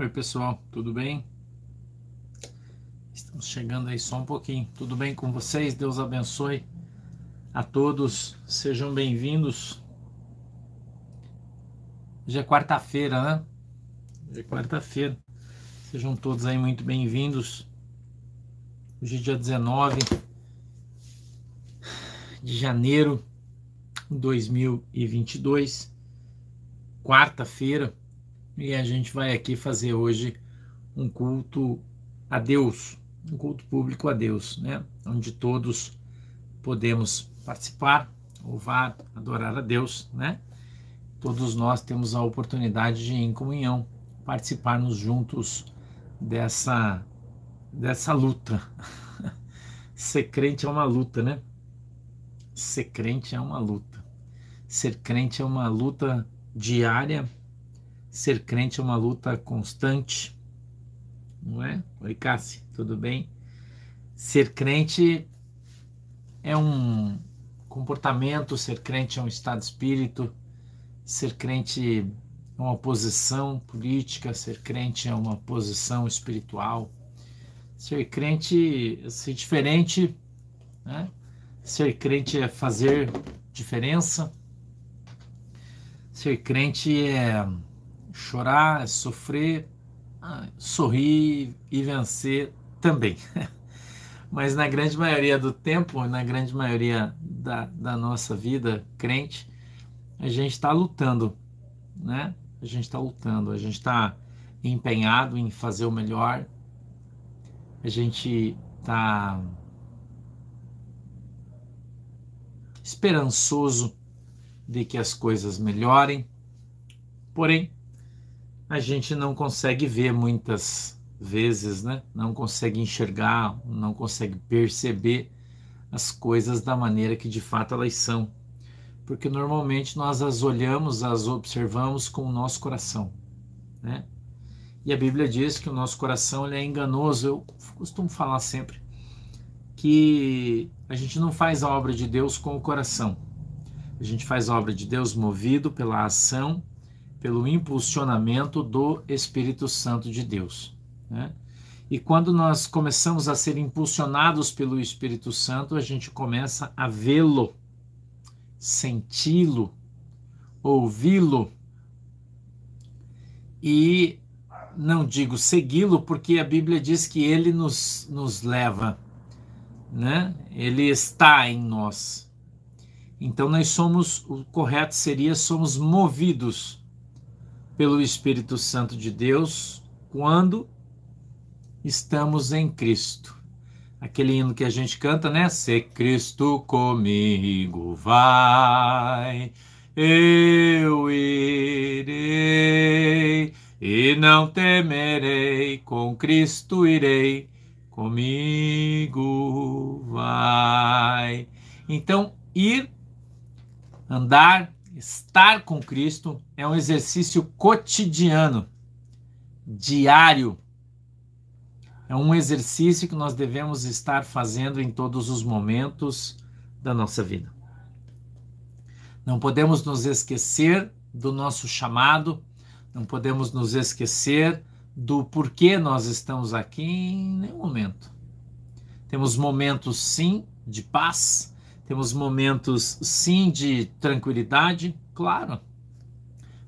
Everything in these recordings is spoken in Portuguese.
Oi, pessoal, tudo bem? Estamos chegando aí só um pouquinho. Tudo bem com vocês? Deus abençoe a todos. Sejam bem-vindos. Hoje é quarta-feira, né? Hoje é quarta-feira. Sejam todos aí muito bem-vindos. Hoje é dia 19 de janeiro de 2022, quarta-feira e a gente vai aqui fazer hoje um culto a Deus, um culto público a Deus, né? Onde todos podemos participar, louvar, adorar a Deus, né? Todos nós temos a oportunidade de, em comunhão, participarmos juntos dessa dessa luta. Ser crente é uma luta, né? Ser crente é uma luta. Ser crente é uma luta diária Ser crente é uma luta constante, não é? Oi, Cassi, tudo bem? Ser crente é um comportamento, ser crente é um estado de espírito, ser crente é uma posição política, ser crente é uma posição espiritual. Ser crente é ser diferente, né? Ser crente é fazer diferença. Ser crente é chorar, sofrer, ah, sorrir e vencer também. Mas na grande maioria do tempo, na grande maioria da, da nossa vida crente, a gente está lutando, né? A gente está lutando, a gente está empenhado em fazer o melhor, a gente está esperançoso de que as coisas melhorem, porém a gente não consegue ver muitas vezes, né? Não consegue enxergar, não consegue perceber as coisas da maneira que de fato elas são. Porque normalmente nós as olhamos, as observamos com o nosso coração, né? E a Bíblia diz que o nosso coração ele é enganoso. Eu costumo falar sempre que a gente não faz a obra de Deus com o coração. A gente faz a obra de Deus movido pela ação pelo impulsionamento do Espírito Santo de Deus. Né? E quando nós começamos a ser impulsionados pelo Espírito Santo, a gente começa a vê-lo, senti-lo, ouvi-lo e não digo segui-lo, porque a Bíblia diz que ele nos, nos leva, né? ele está em nós. Então nós somos, o correto seria, somos movidos pelo Espírito Santo de Deus quando estamos em Cristo. Aquele hino que a gente canta, né? Se Cristo comigo vai, eu irei e não temerei, com Cristo irei, comigo vai. Então, ir, andar, Estar com Cristo é um exercício cotidiano, diário. É um exercício que nós devemos estar fazendo em todos os momentos da nossa vida. Não podemos nos esquecer do nosso chamado, não podemos nos esquecer do porquê nós estamos aqui em nenhum momento. Temos momentos, sim, de paz, temos momentos, sim, de tranquilidade, claro.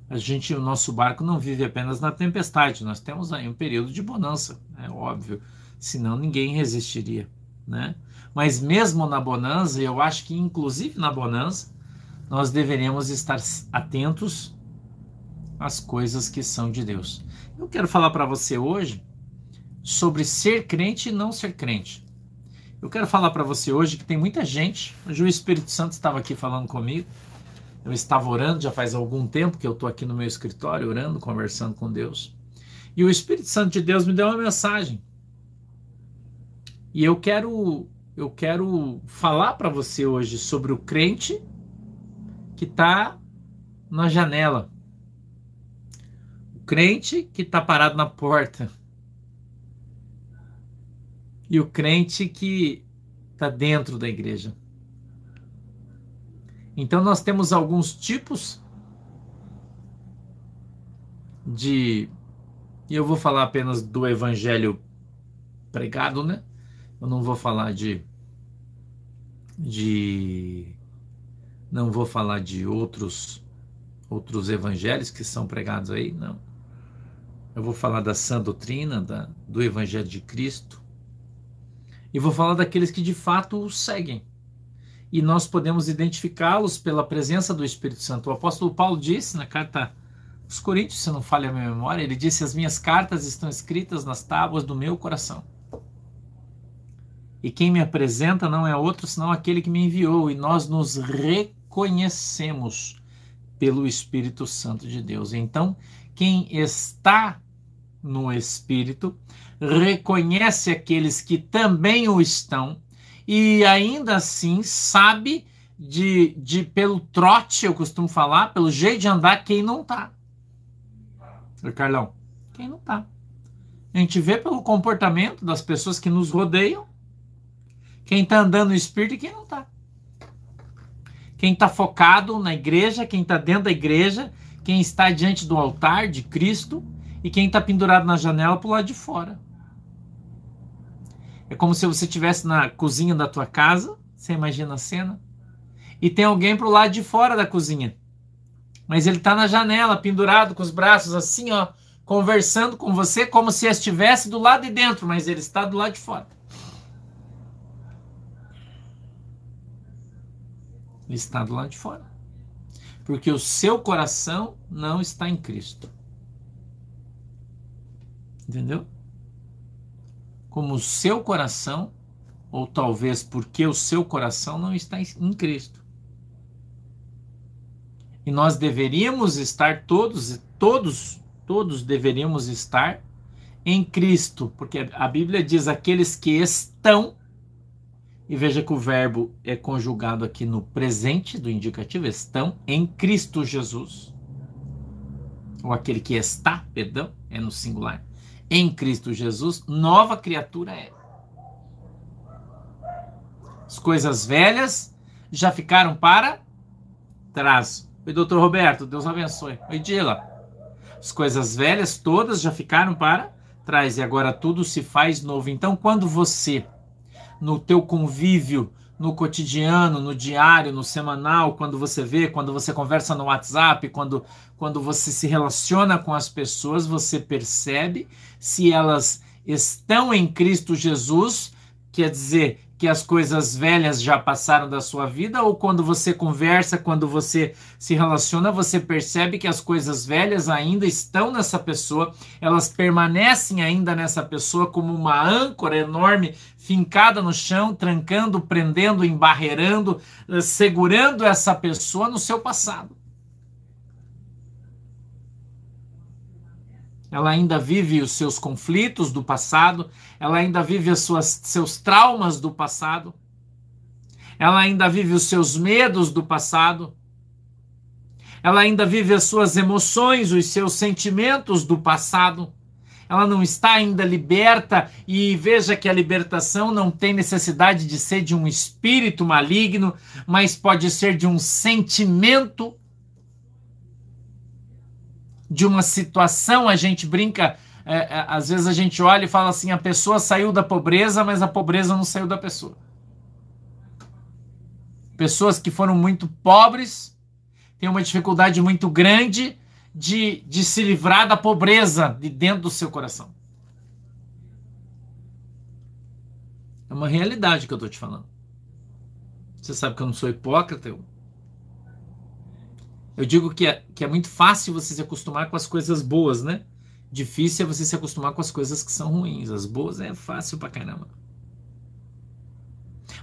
A gente, o nosso barco não vive apenas na tempestade, nós temos aí um período de bonança, é óbvio, senão ninguém resistiria, né? Mas mesmo na bonança, eu acho que inclusive na bonança, nós deveríamos estar atentos às coisas que são de Deus. Eu quero falar para você hoje sobre ser crente e não ser crente. Eu quero falar para você hoje que tem muita gente. Hoje o Espírito Santo estava aqui falando comigo. Eu estava orando já faz algum tempo que eu estou aqui no meu escritório orando, conversando com Deus. E o Espírito Santo de Deus me deu uma mensagem. E eu quero eu quero falar para você hoje sobre o crente que está na janela. O crente que está parado na porta e o crente que está dentro da igreja. Então nós temos alguns tipos de E eu vou falar apenas do evangelho pregado, né? Eu não vou falar de de não vou falar de outros outros evangelhos que são pregados aí, não. Eu vou falar da sã doutrina, da, do evangelho de Cristo. E vou falar daqueles que de fato o seguem. E nós podemos identificá-los pela presença do Espírito Santo. O apóstolo Paulo disse na carta aos Coríntios, se não falha a minha memória, ele disse: As minhas cartas estão escritas nas tábuas do meu coração. E quem me apresenta não é outro senão aquele que me enviou, e nós nos reconhecemos pelo Espírito Santo de Deus. Então, quem está no Espírito reconhece aqueles que também o estão e ainda assim sabe de, de pelo trote, eu costumo falar, pelo jeito de andar, quem não tá. Carlão, quem não tá. A gente vê pelo comportamento das pessoas que nos rodeiam quem está andando no Espírito e quem não está. Quem está focado na igreja, quem está dentro da igreja, quem está diante do altar de Cristo e quem está pendurado na janela para o lado de fora. É como se você estivesse na cozinha da tua casa, você imagina a cena, e tem alguém para o lado de fora da cozinha. Mas ele está na janela, pendurado com os braços assim, ó, conversando com você como se estivesse do lado de dentro, mas ele está do lado de fora. Ele está do lado de fora. Porque o seu coração não está em Cristo. Entendeu? Como o seu coração, ou talvez porque o seu coração não está em Cristo. E nós deveríamos estar todos, todos, todos deveríamos estar em Cristo, porque a Bíblia diz aqueles que estão e veja que o verbo é conjugado aqui no presente do indicativo, estão em Cristo Jesus. Ou aquele que está, perdão, é no singular. Em Cristo Jesus, nova criatura é. As coisas velhas já ficaram para trás. Oi, doutor Roberto, Deus abençoe. Oi, Dila. As coisas velhas todas já ficaram para trás e agora tudo se faz novo. Então, quando você no teu convívio, no cotidiano, no diário, no semanal, quando você vê, quando você conversa no WhatsApp, quando, quando você se relaciona com as pessoas, você percebe se elas estão em Cristo Jesus, quer dizer, que as coisas velhas já passaram da sua vida, ou quando você conversa, quando você se relaciona, você percebe que as coisas velhas ainda estão nessa pessoa, elas permanecem ainda nessa pessoa como uma âncora enorme fincada no chão, trancando, prendendo, embarreirando, eh, segurando essa pessoa no seu passado. ela ainda vive os seus conflitos do passado, ela ainda vive os seus traumas do passado, ela ainda vive os seus medos do passado, ela ainda vive as suas emoções, os seus sentimentos do passado. Ela não está ainda liberta e veja que a libertação não tem necessidade de ser de um espírito maligno, mas pode ser de um sentimento de uma situação, a gente brinca, é, é, às vezes a gente olha e fala assim: a pessoa saiu da pobreza, mas a pobreza não saiu da pessoa. Pessoas que foram muito pobres têm uma dificuldade muito grande de, de se livrar da pobreza de dentro do seu coração. É uma realidade que eu estou te falando. Você sabe que eu não sou hipócrita, eu eu digo que é, que é muito fácil você se acostumar com as coisas boas, né? Difícil é você se acostumar com as coisas que são ruins. As boas é fácil pra caramba.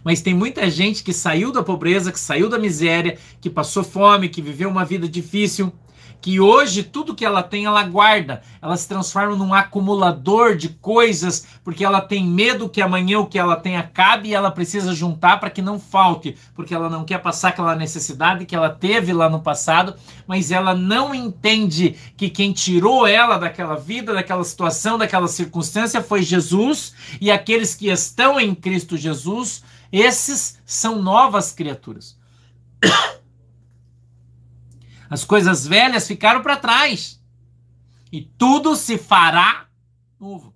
Mas tem muita gente que saiu da pobreza, que saiu da miséria, que passou fome, que viveu uma vida difícil que hoje tudo que ela tem ela guarda, ela se transforma num acumulador de coisas, porque ela tem medo que amanhã o que ela tem acabe e ela precisa juntar para que não falte, porque ela não quer passar aquela necessidade que ela teve lá no passado, mas ela não entende que quem tirou ela daquela vida, daquela situação, daquela circunstância foi Jesus e aqueles que estão em Cristo Jesus, esses são novas criaturas. As coisas velhas ficaram para trás. e tudo se fará novo.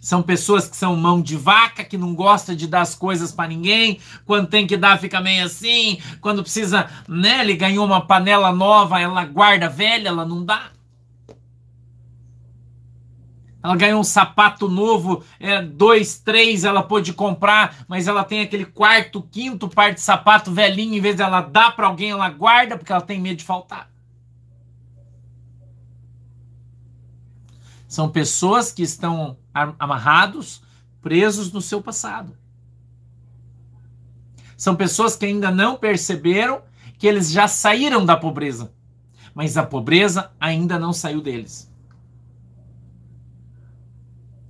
São pessoas que são mão de vaca, que não gosta de dar as coisas para ninguém. Quando tem que dar, fica meio assim. Quando precisa, né? Ele ganhou uma panela nova, ela guarda velha, ela não dá. Ela ganhou um sapato novo, é, dois, três, ela pôde comprar, mas ela tem aquele quarto, quinto par de sapato velhinho, em vez dela dar para alguém, ela guarda porque ela tem medo de faltar. São pessoas que estão amarrados, presos no seu passado. São pessoas que ainda não perceberam que eles já saíram da pobreza, mas a pobreza ainda não saiu deles.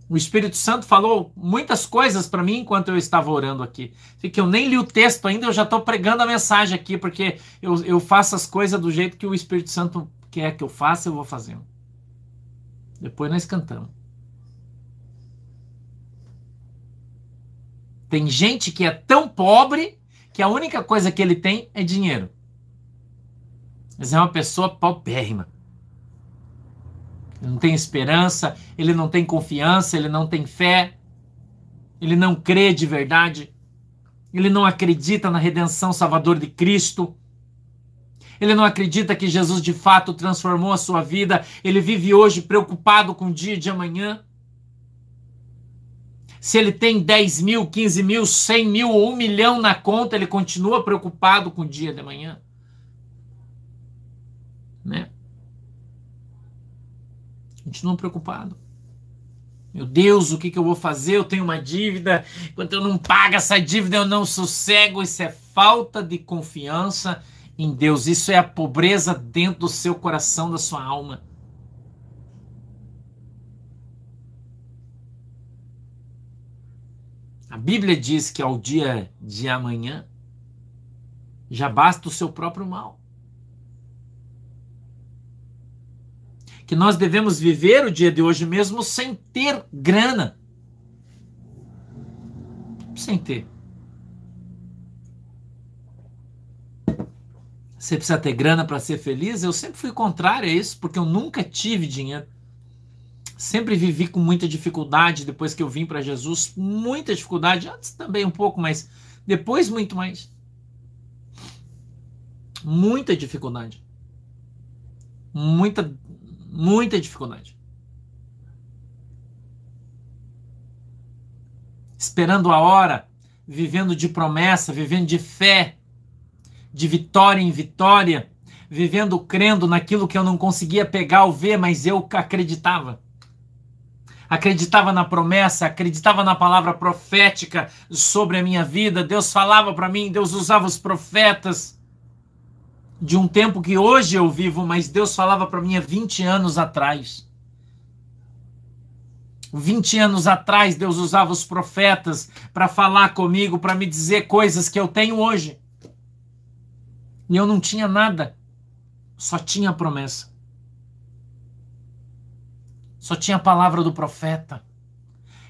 O Espírito Santo falou muitas coisas para mim enquanto eu estava orando aqui. Que eu nem li o texto ainda, eu já estou pregando a mensagem aqui, porque eu, eu faço as coisas do jeito que o Espírito Santo quer que eu faça, eu vou fazendo. Depois nós cantamos. Tem gente que é tão pobre que a única coisa que ele tem é dinheiro. Mas é uma pessoa paupérrima. Ele não tem esperança, ele não tem confiança, ele não tem fé, ele não crê de verdade, ele não acredita na redenção salvador de Cristo. Ele não acredita que Jesus de fato transformou a sua vida. Ele vive hoje preocupado com o dia de amanhã. Se ele tem 10 mil, 15 mil, 100 mil ou um milhão na conta, ele continua preocupado com o dia de amanhã. Né? Continua preocupado. Meu Deus, o que, que eu vou fazer? Eu tenho uma dívida. Enquanto eu não pago essa dívida, eu não sossego. Isso é falta de confiança em Deus. Isso é a pobreza dentro do seu coração, da sua alma. A Bíblia diz que ao dia de amanhã já basta o seu próprio mal. Que nós devemos viver o dia de hoje mesmo sem ter grana. Sem ter. Você precisa ter grana para ser feliz? Eu sempre fui contrário a isso, porque eu nunca tive dinheiro. Sempre vivi com muita dificuldade depois que eu vim para Jesus, muita dificuldade, antes também um pouco, mas depois muito mais. Muita dificuldade. Muita muita dificuldade. Esperando a hora, vivendo de promessa, vivendo de fé, de vitória em vitória, vivendo crendo naquilo que eu não conseguia pegar ou ver, mas eu acreditava. Acreditava na promessa, acreditava na palavra profética sobre a minha vida. Deus falava para mim, Deus usava os profetas de um tempo que hoje eu vivo, mas Deus falava para mim há 20 anos atrás. 20 anos atrás, Deus usava os profetas para falar comigo, para me dizer coisas que eu tenho hoje. E eu não tinha nada, só tinha promessa. Só tinha a palavra do profeta.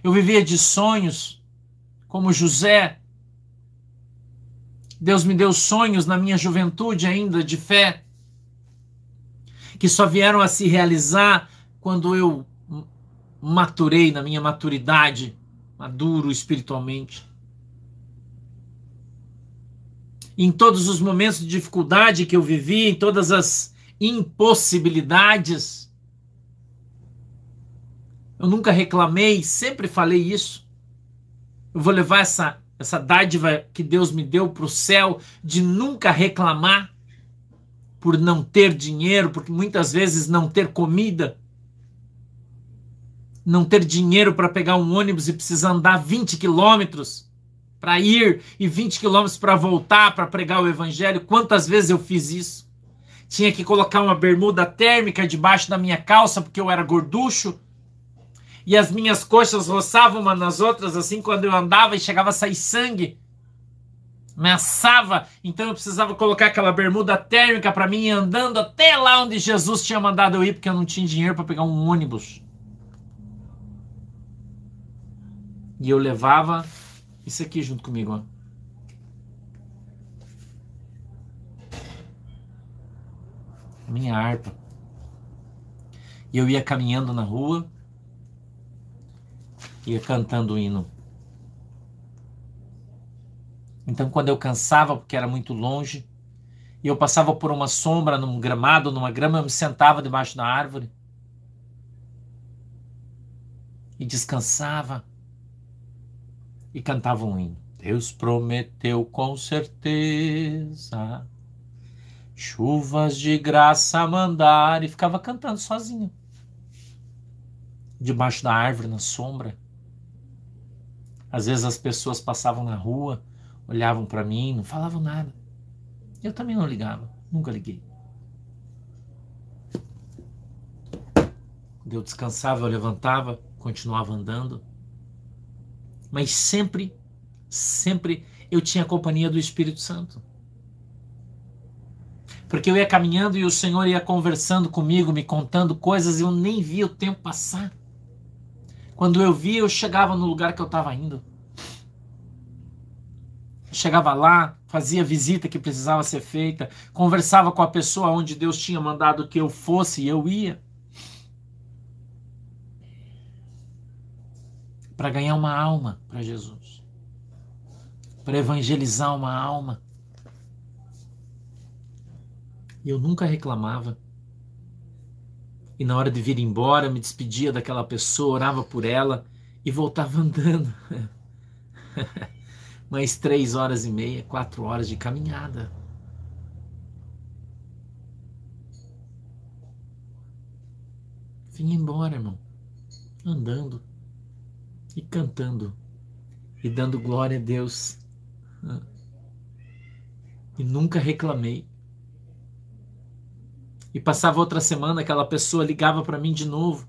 Eu vivia de sonhos, como José. Deus me deu sonhos na minha juventude ainda de fé, que só vieram a se realizar quando eu maturei na minha maturidade, maduro espiritualmente. em todos os momentos de dificuldade que eu vivi, em todas as impossibilidades. Eu nunca reclamei, sempre falei isso. Eu vou levar essa, essa dádiva que Deus me deu para o céu de nunca reclamar por não ter dinheiro, porque muitas vezes não ter comida, não ter dinheiro para pegar um ônibus e precisar andar 20 quilômetros para ir e 20 quilômetros para voltar para pregar o evangelho. Quantas vezes eu fiz isso? Tinha que colocar uma bermuda térmica debaixo da minha calça porque eu era gorducho. E as minhas coxas roçavam uma nas outras assim quando eu andava e chegava a sair sangue. Me assava, então eu precisava colocar aquela bermuda térmica para mim andando até lá onde Jesus tinha mandado eu ir porque eu não tinha dinheiro para pegar um ônibus. E eu levava isso aqui junto comigo, ó. minha harpa. E eu ia caminhando na rua, ia cantando o hino. Então, quando eu cansava, porque era muito longe, e eu passava por uma sombra, num gramado, numa grama, eu me sentava debaixo da árvore e descansava e cantava um hino. Deus prometeu com certeza chuvas de graça mandar e ficava cantando sozinho debaixo da árvore na sombra. Às vezes as pessoas passavam na rua, olhavam para mim, não falavam nada. Eu também não ligava, nunca liguei. Eu descansava, eu levantava, continuava andando. Mas sempre, sempre eu tinha a companhia do Espírito Santo. Porque eu ia caminhando e o Senhor ia conversando comigo, me contando coisas e eu nem via o tempo passar. Quando eu via, eu chegava no lugar que eu estava indo. Chegava lá, fazia visita que precisava ser feita, conversava com a pessoa onde Deus tinha mandado que eu fosse e eu ia. Para ganhar uma alma para Jesus. Para evangelizar uma alma. E eu nunca reclamava. E na hora de vir embora, me despedia daquela pessoa, orava por ela e voltava andando. Mais três horas e meia, quatro horas de caminhada. Vim embora, irmão, andando e cantando e dando glória a Deus. E nunca reclamei. E passava outra semana, aquela pessoa ligava para mim de novo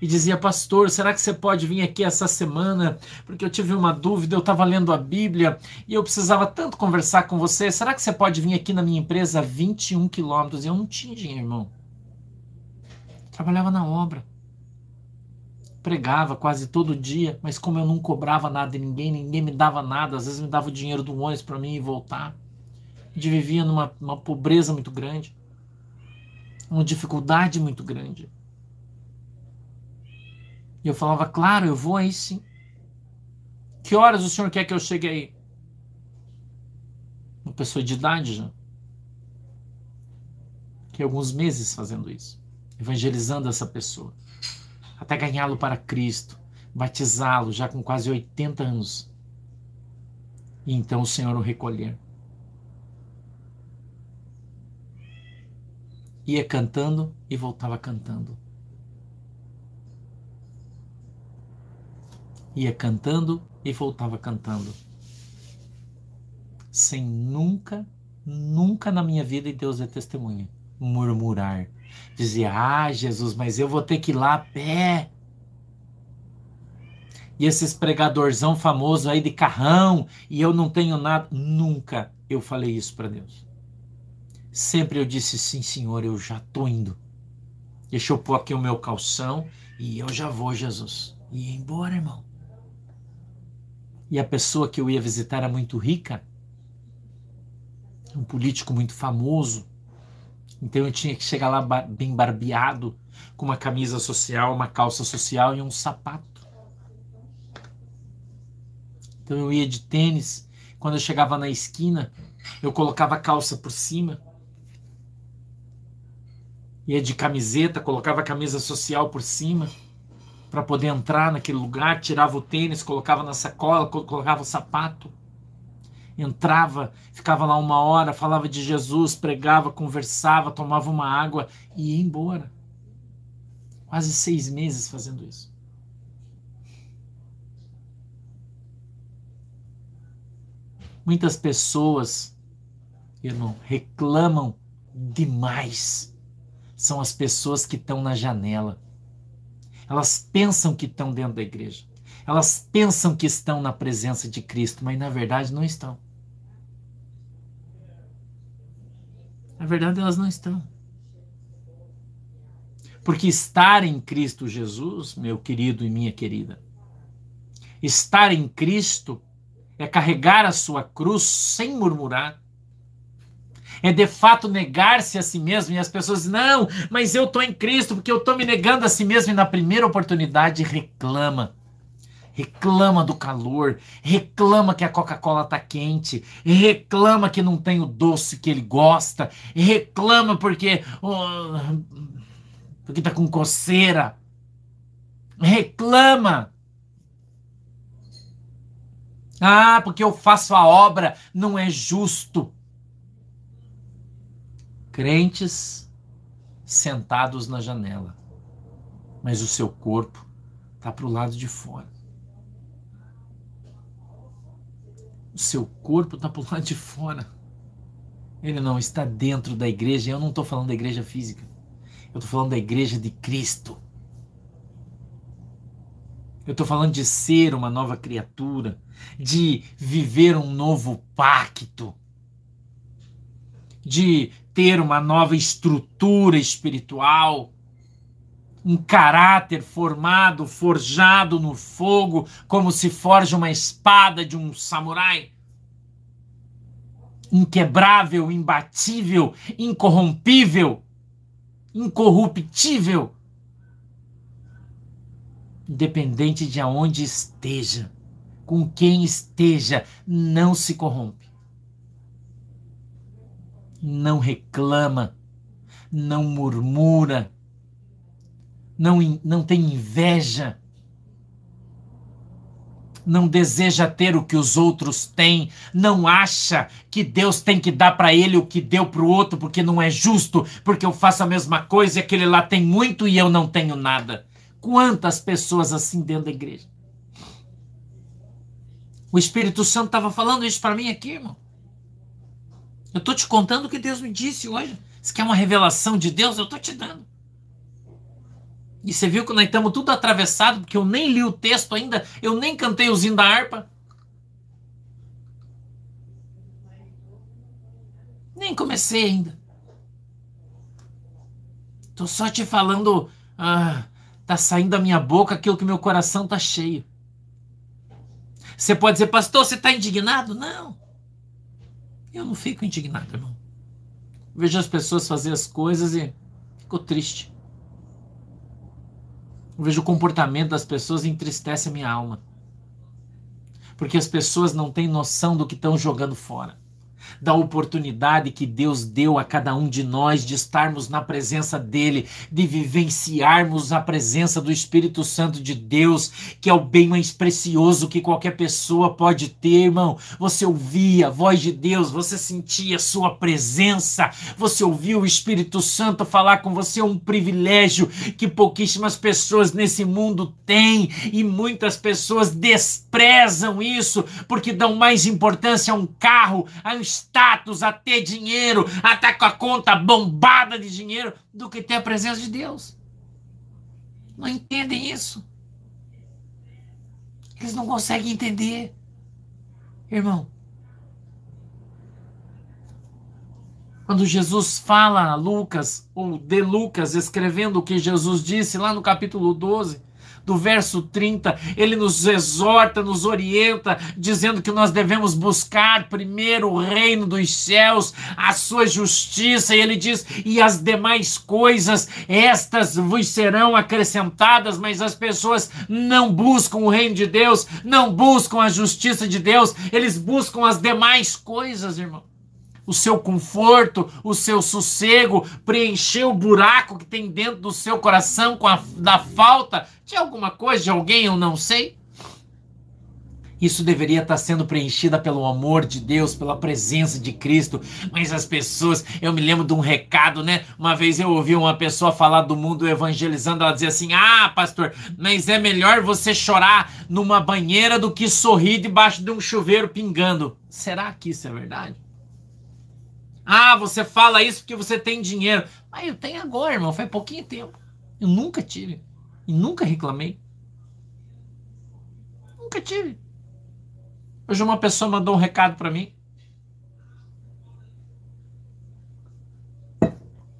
e dizia: Pastor, será que você pode vir aqui essa semana? Porque eu tive uma dúvida, eu estava lendo a Bíblia e eu precisava tanto conversar com você. Será que você pode vir aqui na minha empresa a 21 quilômetros? Eu não tinha dinheiro, irmão. Trabalhava na obra. Pregava quase todo dia, mas como eu não cobrava nada de ninguém, ninguém me dava nada, às vezes me dava o dinheiro do ônibus para mim e voltar. A gente vivia numa pobreza muito grande uma dificuldade muito grande. E eu falava, claro, eu vou aí sim. Que horas o senhor quer que eu chegue aí? Uma pessoa de idade já. Que alguns meses fazendo isso, evangelizando essa pessoa, até ganhá-lo para Cristo, batizá-lo já com quase 80 anos. E então o Senhor o recolher. Ia cantando e voltava cantando. Ia cantando e voltava cantando. Sem nunca, nunca na minha vida, e Deus é testemunha, murmurar. Dizia, ah, Jesus, mas eu vou ter que ir lá a pé. E esses pregadorzão famoso aí de carrão, e eu não tenho nada. Nunca eu falei isso para Deus. Sempre eu disse sim, senhor, eu já tô indo. Deixa eu pôr aqui o meu calção e eu já vou, Jesus. E embora, irmão. E a pessoa que eu ia visitar era muito rica, um político muito famoso. Então eu tinha que chegar lá bem barbeado, com uma camisa social, uma calça social e um sapato. Então eu ia de tênis. Quando eu chegava na esquina, eu colocava a calça por cima ia de camiseta, colocava a camisa social por cima para poder entrar naquele lugar, tirava o tênis, colocava na sacola, colocava o sapato, entrava, ficava lá uma hora, falava de Jesus, pregava, conversava, tomava uma água e ia embora. Quase seis meses fazendo isso. Muitas pessoas, irmão, reclamam demais são as pessoas que estão na janela. Elas pensam que estão dentro da igreja. Elas pensam que estão na presença de Cristo, mas na verdade não estão. Na verdade, elas não estão. Porque estar em Cristo Jesus, meu querido e minha querida, estar em Cristo é carregar a sua cruz sem murmurar, É de fato negar-se a si mesmo. E as pessoas dizem, não, mas eu estou em Cristo porque eu estou me negando a si mesmo. E na primeira oportunidade reclama. Reclama do calor, reclama que a Coca-Cola está quente, reclama que não tem o doce que ele gosta, reclama porque oh, porque tá com coceira. Reclama. Ah, porque eu faço a obra, não é justo. Crentes sentados na janela, mas o seu corpo está para o lado de fora. O seu corpo está para o lado de fora. Ele não está dentro da igreja. Eu não estou falando da igreja física. Eu estou falando da igreja de Cristo. Eu estou falando de ser uma nova criatura, de viver um novo pacto, de ter uma nova estrutura espiritual, um caráter formado, forjado no fogo, como se forja uma espada de um samurai. Inquebrável, imbatível, incorrompível, incorruptível independente de aonde esteja, com quem esteja, não se corrompe. Não reclama, não murmura, não, não tem inveja, não deseja ter o que os outros têm, não acha que Deus tem que dar para ele o que deu para o outro, porque não é justo, porque eu faço a mesma coisa e aquele lá tem muito e eu não tenho nada. Quantas pessoas assim dentro da igreja? O Espírito Santo estava falando isso para mim aqui, irmão. Eu estou te contando o que Deus me disse hoje. Se quer uma revelação de Deus, eu estou te dando. E você viu que nós estamos tudo atravessado, porque eu nem li o texto ainda, eu nem cantei o zinho da harpa. Nem comecei ainda. Estou só te falando ah, Está saindo da minha boca aquilo que meu coração está cheio. Você pode dizer, pastor, você está indignado? Não. Eu não fico indignado, irmão. Vejo as pessoas fazer as coisas e fico triste. Eu vejo o comportamento das pessoas e entristece a minha alma. Porque as pessoas não têm noção do que estão jogando fora da oportunidade que Deus deu a cada um de nós de estarmos na presença dele, de vivenciarmos a presença do Espírito Santo de Deus, que é o bem mais precioso que qualquer pessoa pode ter, irmão. Você ouvia a voz de Deus, você sentia a sua presença, você ouvia o Espírito Santo falar com você, é um privilégio que pouquíssimas pessoas nesse mundo têm e muitas pessoas desprezam isso porque dão mais importância a um carro, a um status, a ter dinheiro, a estar com a conta bombada de dinheiro, do que ter a presença de Deus. Não entendem isso. Eles não conseguem entender. Irmão, quando Jesus fala a Lucas, ou de Lucas, escrevendo o que Jesus disse lá no capítulo 12, do verso 30, ele nos exorta, nos orienta, dizendo que nós devemos buscar primeiro o reino dos céus, a sua justiça, e ele diz: e as demais coisas, estas vos serão acrescentadas, mas as pessoas não buscam o reino de Deus, não buscam a justiça de Deus, eles buscam as demais coisas, irmão o seu conforto, o seu sossego, preencher o buraco que tem dentro do seu coração com a da falta de alguma coisa, de alguém, eu não sei. Isso deveria estar sendo preenchida pelo amor de Deus, pela presença de Cristo. Mas as pessoas, eu me lembro de um recado, né? Uma vez eu ouvi uma pessoa falar do mundo evangelizando, ela dizia assim: "Ah, pastor, mas é melhor você chorar numa banheira do que sorrir debaixo de um chuveiro pingando". Será que isso é verdade? Ah, você fala isso porque você tem dinheiro. Mas eu tenho agora, irmão. Faz pouquinho tempo. Eu nunca tive. E nunca reclamei. Nunca tive. Hoje uma pessoa mandou um recado para mim.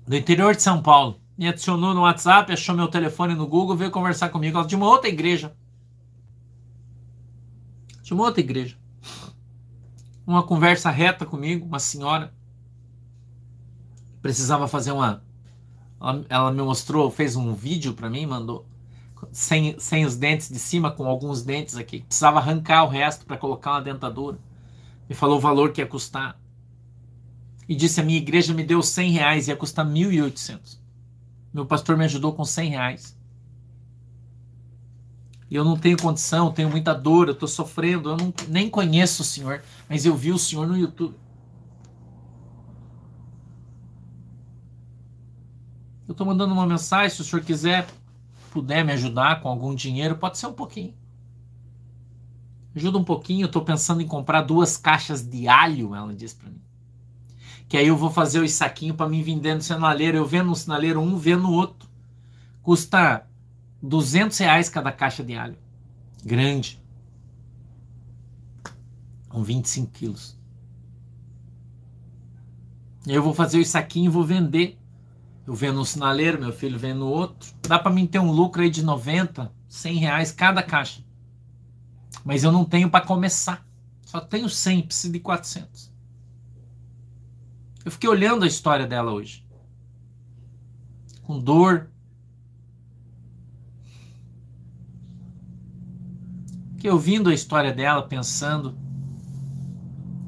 Do interior de São Paulo. Me adicionou no WhatsApp, achou meu telefone no Google, veio conversar comigo. Ela de uma outra igreja. De uma outra igreja. Uma conversa reta comigo, uma senhora. Precisava fazer uma. Ela, ela me mostrou, fez um vídeo para mim, mandou sem, sem os dentes de cima, com alguns dentes aqui. Precisava arrancar o resto para colocar uma dentadura. Me falou o valor que ia custar. E disse: a minha igreja me deu 100 reais, ia custar 1.800. Meu pastor me ajudou com 100 reais. E eu não tenho condição, tenho muita dor, eu estou sofrendo, eu não, nem conheço o Senhor, mas eu vi o Senhor no YouTube. Eu estou mandando uma mensagem, se o senhor quiser, puder me ajudar com algum dinheiro, pode ser um pouquinho. Ajuda um pouquinho, eu estou pensando em comprar duas caixas de alho, ela disse para mim. Que aí eu vou fazer os saquinhos para mim no sinaleiro. Eu vendo no sinaleiro um, vendo outro. Custa 200 reais cada caixa de alho. Grande. Com 25 quilos. Eu vou fazer os saquinhos e vou vender. Eu vendo no sinaleiro, meu filho vendo outro. Dá para mim ter um lucro aí de 90, 100 reais cada caixa. Mas eu não tenho para começar. Só tenho 100, preciso de 400. Eu fiquei olhando a história dela hoje. Com dor. Fiquei ouvindo a história dela, pensando.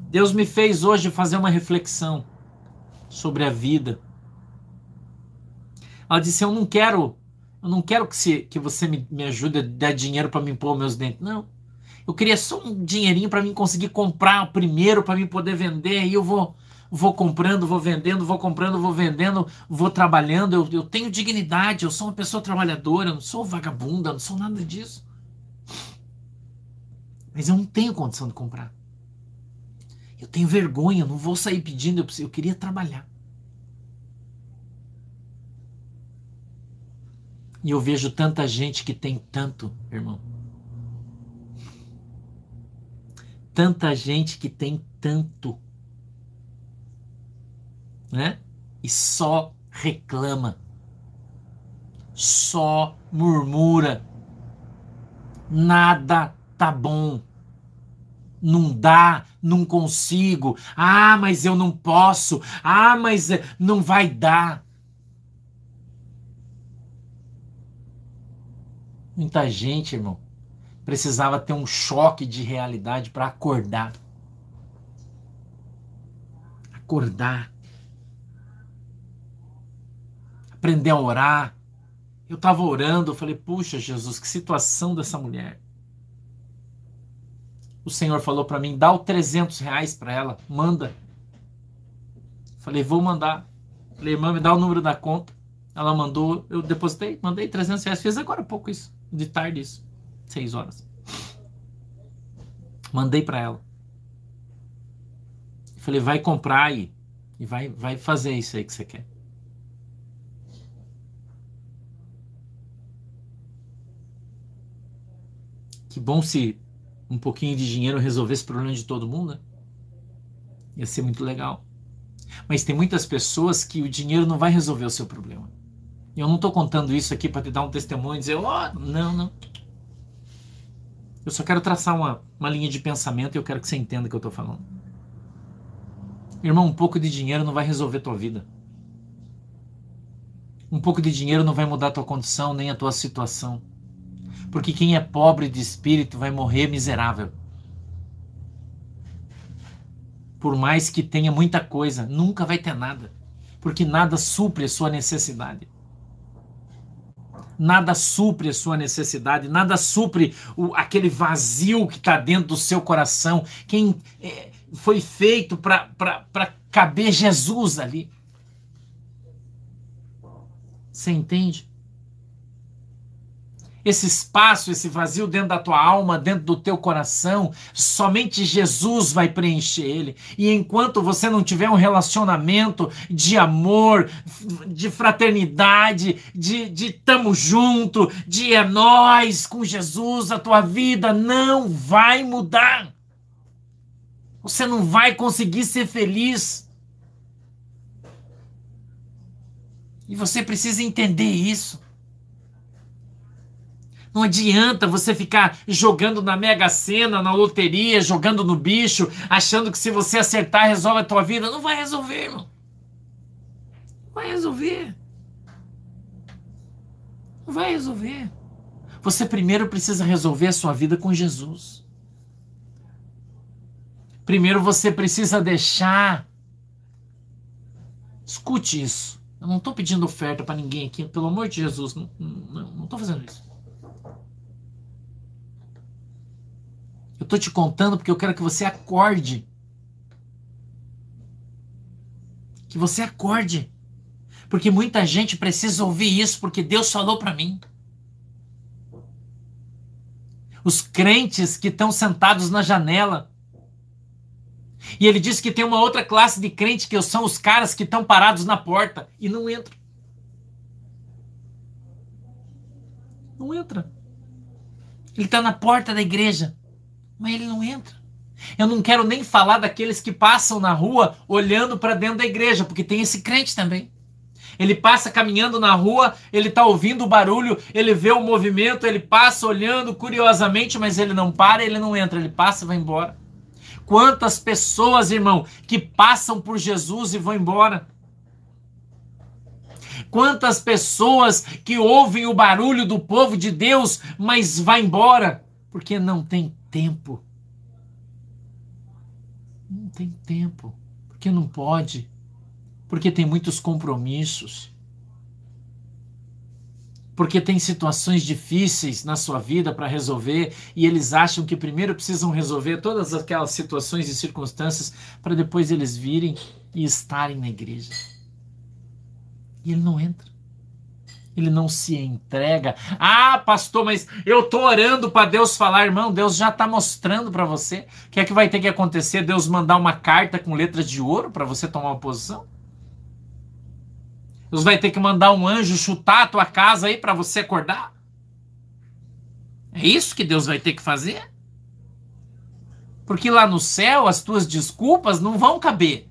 Deus me fez hoje fazer uma reflexão sobre a vida ela disse: Eu não quero, eu não quero que, se, que você me, me ajude a dar dinheiro para me pôr meus dentes. Não. Eu queria só um dinheirinho para mim conseguir comprar primeiro para mim poder vender. E eu vou, vou comprando, vou vendendo, vou comprando, vou vendendo, vou trabalhando. Eu, eu tenho dignidade, eu sou uma pessoa trabalhadora, eu não sou vagabunda, não sou nada disso. Mas eu não tenho condição de comprar. Eu tenho vergonha, eu não vou sair pedindo, eu, eu queria trabalhar. E eu vejo tanta gente que tem tanto, irmão. Tanta gente que tem tanto. Né? E só reclama. Só murmura. Nada tá bom. Não dá, não consigo. Ah, mas eu não posso. Ah, mas não vai dar. Muita gente, irmão, precisava ter um choque de realidade para acordar. Acordar. Aprender a orar. Eu estava orando, eu falei, puxa, Jesus, que situação dessa mulher. O Senhor falou para mim, dá o 300 reais para ela, manda. Falei, vou mandar. Falei, irmã, me dá o número da conta. Ela mandou, eu depositei, mandei 300 reais. Fiz agora há pouco isso de tarde isso. Seis horas. Mandei para ela. Falei, vai comprar aí. E vai, vai fazer isso aí que você quer. Que bom se um pouquinho de dinheiro resolvesse o problema de todo mundo, né? Ia ser muito legal. Mas tem muitas pessoas que o dinheiro não vai resolver o seu problema. Eu não estou contando isso aqui para te dar um testemunho e dizer, ó, oh, não, não. Eu só quero traçar uma, uma linha de pensamento e eu quero que você entenda o que eu estou falando. Irmão, um pouco de dinheiro não vai resolver tua vida. Um pouco de dinheiro não vai mudar tua condição nem a tua situação. Porque quem é pobre de espírito vai morrer miserável. Por mais que tenha muita coisa, nunca vai ter nada. Porque nada supre a sua necessidade nada supre a sua necessidade, nada supre o, aquele vazio que está dentro do seu coração. Quem é, foi feito para caber Jesus ali. Você entende? Esse espaço, esse vazio dentro da tua alma, dentro do teu coração, somente Jesus vai preencher ele. E enquanto você não tiver um relacionamento de amor, de fraternidade, de, de tamo junto, de é nós com Jesus, a tua vida não vai mudar. Você não vai conseguir ser feliz. E você precisa entender isso. Não adianta você ficar jogando na Mega Sena, na loteria, jogando no bicho, achando que se você acertar resolve a tua vida. Não vai resolver, irmão. Vai resolver. Não vai resolver. Você primeiro precisa resolver a sua vida com Jesus. Primeiro você precisa deixar. Escute isso. Eu não estou pedindo oferta para ninguém aqui, pelo amor de Jesus. Não estou fazendo isso. Eu estou te contando porque eu quero que você acorde. Que você acorde. Porque muita gente precisa ouvir isso porque Deus falou para mim. Os crentes que estão sentados na janela. E ele diz que tem uma outra classe de crente que são os caras que estão parados na porta e não entram. Não entra. Ele está na porta da igreja, mas ele não entra. Eu não quero nem falar daqueles que passam na rua olhando para dentro da igreja, porque tem esse crente também. Ele passa caminhando na rua, ele está ouvindo o barulho, ele vê o movimento, ele passa olhando curiosamente, mas ele não para, ele não entra, ele passa e vai embora. Quantas pessoas, irmão, que passam por Jesus e vão embora? Quantas pessoas que ouvem o barulho do povo de Deus, mas vai embora porque não tem tempo. Não tem tempo, porque não pode, porque tem muitos compromissos porque tem situações difíceis na sua vida para resolver e eles acham que primeiro precisam resolver todas aquelas situações e circunstâncias para depois eles virem e estarem na igreja. E ele não entra. Ele não se entrega. Ah, pastor, mas eu tô orando para Deus falar, irmão. Deus já está mostrando para você. O que é que vai ter que acontecer? Deus mandar uma carta com letras de ouro para você tomar uma posição? Deus vai ter que mandar um anjo chutar a tua casa aí para você acordar? É isso que Deus vai ter que fazer? Porque lá no céu as tuas desculpas não vão caber.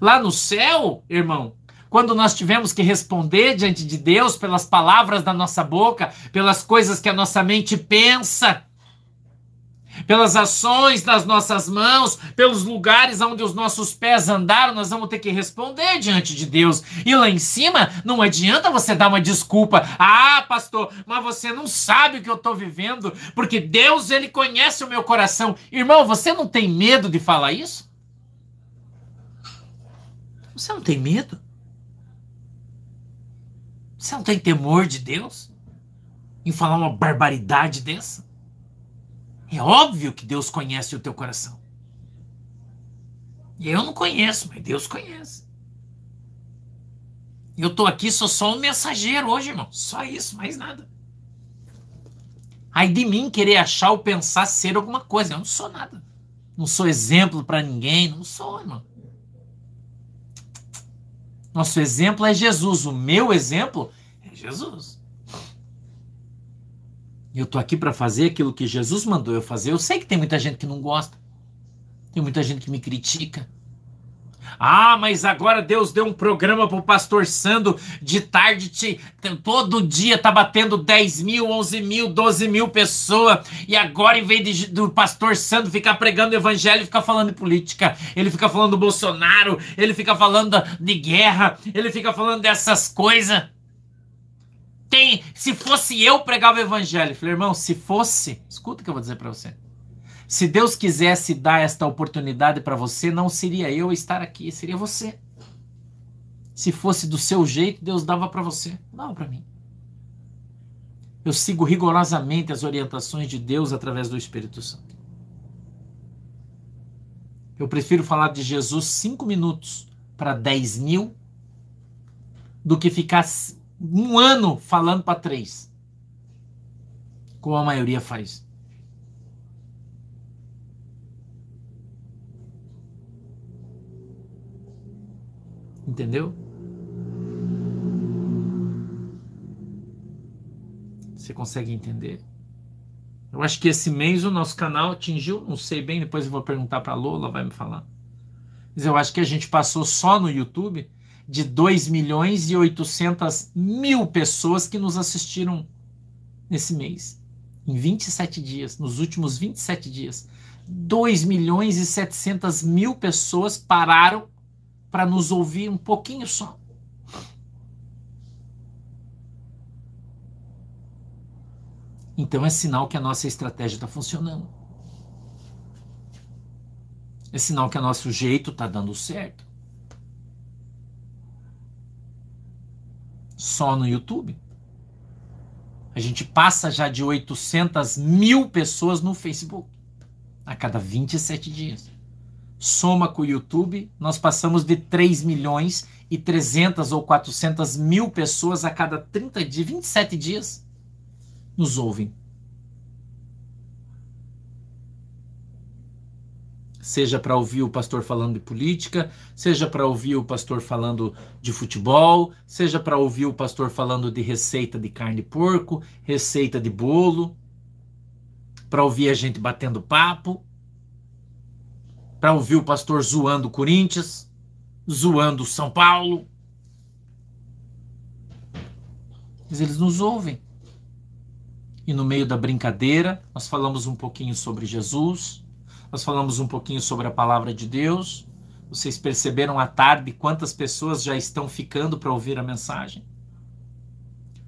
Lá no céu, irmão, quando nós tivemos que responder diante de Deus pelas palavras da nossa boca, pelas coisas que a nossa mente pensa, pelas ações das nossas mãos, pelos lugares onde os nossos pés andaram, nós vamos ter que responder diante de Deus. E lá em cima, não adianta você dar uma desculpa. Ah, pastor, mas você não sabe o que eu estou vivendo, porque Deus, ele conhece o meu coração. Irmão, você não tem medo de falar isso? Você não tem medo? Você não tem temor de Deus? Em falar uma barbaridade dessa? É óbvio que Deus conhece o teu coração. Eu não conheço, mas Deus conhece. Eu tô aqui, sou só um mensageiro hoje, irmão. Só isso, mais nada. Aí de mim querer achar ou pensar ser alguma coisa. Eu não sou nada. Não sou exemplo para ninguém. Não sou, irmão. Nosso exemplo é Jesus. O meu exemplo é Jesus. Eu estou aqui para fazer aquilo que Jesus mandou eu fazer. Eu sei que tem muita gente que não gosta. Tem muita gente que me critica. Ah, mas agora Deus deu um programa para o pastor Sando de tarde, te, todo dia tá batendo 10 mil, 11 mil, 12 mil pessoas. E agora, em vez de, do pastor Sando ficar pregando o evangelho, fica falando de política, ele fica falando do Bolsonaro, ele fica falando de guerra, ele fica falando dessas coisas tem. Se fosse eu pregava o evangelho. falei, irmão, se fosse, escuta o que eu vou dizer para você. Se Deus quisesse dar esta oportunidade para você, não seria eu estar aqui, seria você. Se fosse do seu jeito, Deus dava para você, não para mim. Eu sigo rigorosamente as orientações de Deus através do Espírito Santo. Eu prefiro falar de Jesus cinco minutos para dez mil do que ficar um ano falando para três. Como a maioria faz. Entendeu? Você consegue entender? Eu acho que esse mês o nosso canal atingiu, não sei bem, depois eu vou perguntar para a Lola, vai me falar. Mas eu acho que a gente passou só no YouTube de 2 milhões e 800 mil pessoas que nos assistiram nesse mês. Em 27 dias, nos últimos 27 dias. 2 milhões e 700 mil pessoas pararam para nos ouvir um pouquinho só. Então é sinal que a nossa estratégia está funcionando. É sinal que o nosso jeito está dando certo. Só no YouTube. A gente passa já de 800 mil pessoas no Facebook a cada 27 dias. Soma com o YouTube, nós passamos de 3 milhões e 300 ou 400 mil pessoas a cada 30 dias, 27 dias nos ouvem. seja para ouvir o pastor falando de política, seja para ouvir o pastor falando de futebol, seja para ouvir o pastor falando de receita de carne de porco, receita de bolo, para ouvir a gente batendo papo, para ouvir o pastor zoando o Corinthians, zoando o São Paulo. Mas eles nos ouvem. E no meio da brincadeira, nós falamos um pouquinho sobre Jesus nós falamos um pouquinho sobre a palavra de Deus. Vocês perceberam à tarde quantas pessoas já estão ficando para ouvir a mensagem?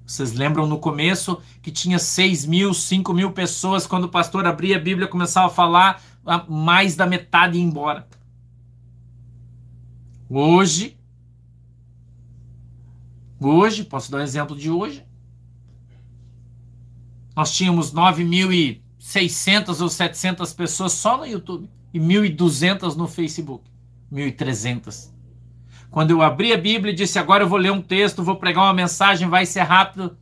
Vocês lembram no começo que tinha 6 mil, 5 mil pessoas, quando o pastor abria a Bíblia começava a falar, mais da metade ia embora. Hoje, hoje, posso dar um exemplo de hoje? Nós tínhamos 9 mil e 600 ou 700 pessoas só no YouTube e 1.200 no Facebook. 1.300. Quando eu abri a Bíblia e disse agora eu vou ler um texto, vou pregar uma mensagem, vai ser rápido,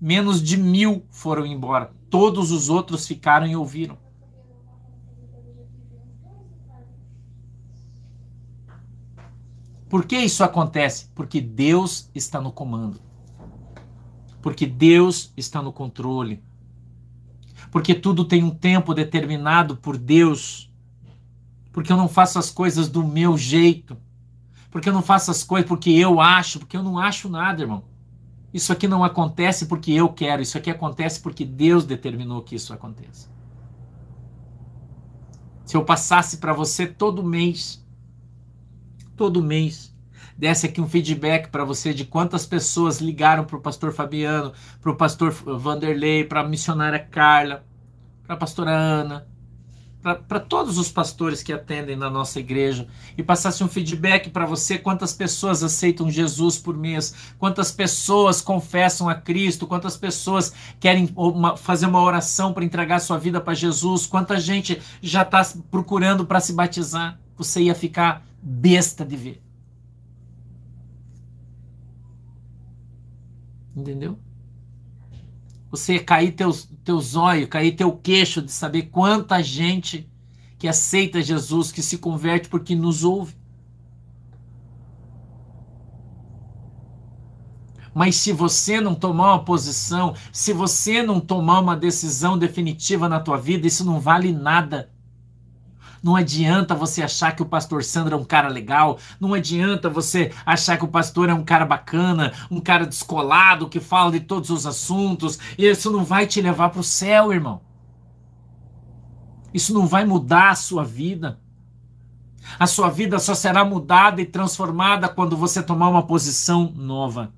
menos de mil foram embora. Todos os outros ficaram e ouviram. Por que isso acontece? Porque Deus está no comando. Porque Deus está no controle porque tudo tem um tempo determinado por Deus, porque eu não faço as coisas do meu jeito, porque eu não faço as coisas porque eu acho, porque eu não acho nada, irmão. Isso aqui não acontece porque eu quero, isso aqui acontece porque Deus determinou que isso aconteça. Se eu passasse para você todo mês, todo mês, desse aqui um feedback para você de quantas pessoas ligaram para o pastor Fabiano, para o pastor Vanderlei, para a missionária Carla, para a pastora Ana, para todos os pastores que atendem na nossa igreja. E passasse um feedback para você quantas pessoas aceitam Jesus por mês, quantas pessoas confessam a Cristo, quantas pessoas querem uma, fazer uma oração para entregar sua vida para Jesus, quanta gente já está procurando para se batizar, você ia ficar besta de ver. Entendeu? Você cair teus, teus olhos, cair teu queixo de saber quanta gente que aceita Jesus, que se converte porque nos ouve. Mas se você não tomar uma posição, se você não tomar uma decisão definitiva na tua vida, isso não vale nada. Não adianta você achar que o pastor Sandro é um cara legal. Não adianta você achar que o pastor é um cara bacana, um cara descolado, que fala de todos os assuntos. Isso não vai te levar para o céu, irmão. Isso não vai mudar a sua vida. A sua vida só será mudada e transformada quando você tomar uma posição nova.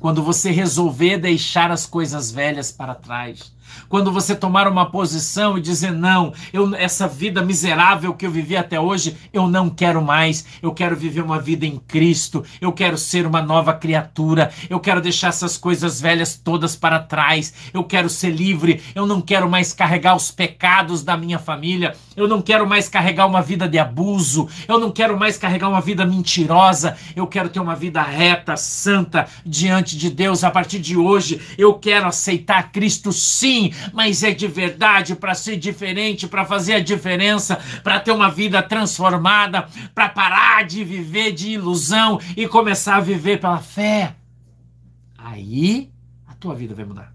Quando você resolver deixar as coisas velhas para trás quando você tomar uma posição e dizer não, eu, essa vida miserável que eu vivi até hoje, eu não quero mais. Eu quero viver uma vida em Cristo. Eu quero ser uma nova criatura. Eu quero deixar essas coisas velhas todas para trás. Eu quero ser livre. Eu não quero mais carregar os pecados da minha família. Eu não quero mais carregar uma vida de abuso. Eu não quero mais carregar uma vida mentirosa. Eu quero ter uma vida reta, santa diante de Deus a partir de hoje. Eu quero aceitar Cristo sim mas é de verdade para ser diferente, para fazer a diferença, para ter uma vida transformada, para parar de viver de ilusão e começar a viver pela fé. Aí a tua vida vai mudar.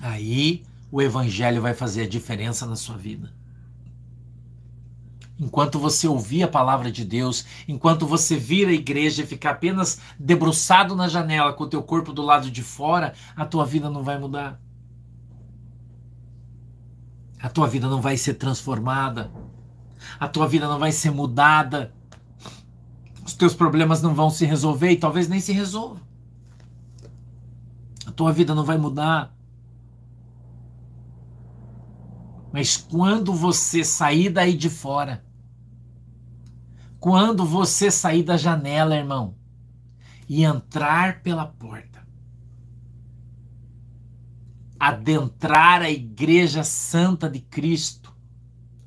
Aí o evangelho vai fazer a diferença na sua vida enquanto você ouvir a palavra de Deus, enquanto você vir à igreja e ficar apenas debruçado na janela com o teu corpo do lado de fora, a tua vida não vai mudar. a tua vida não vai ser transformada, a tua vida não vai ser mudada, os teus problemas não vão se resolver e talvez nem se resolvam. A tua vida não vai mudar. Mas quando você sair daí de fora, quando você sair da janela, irmão, e entrar pela porta, adentrar a igreja santa de Cristo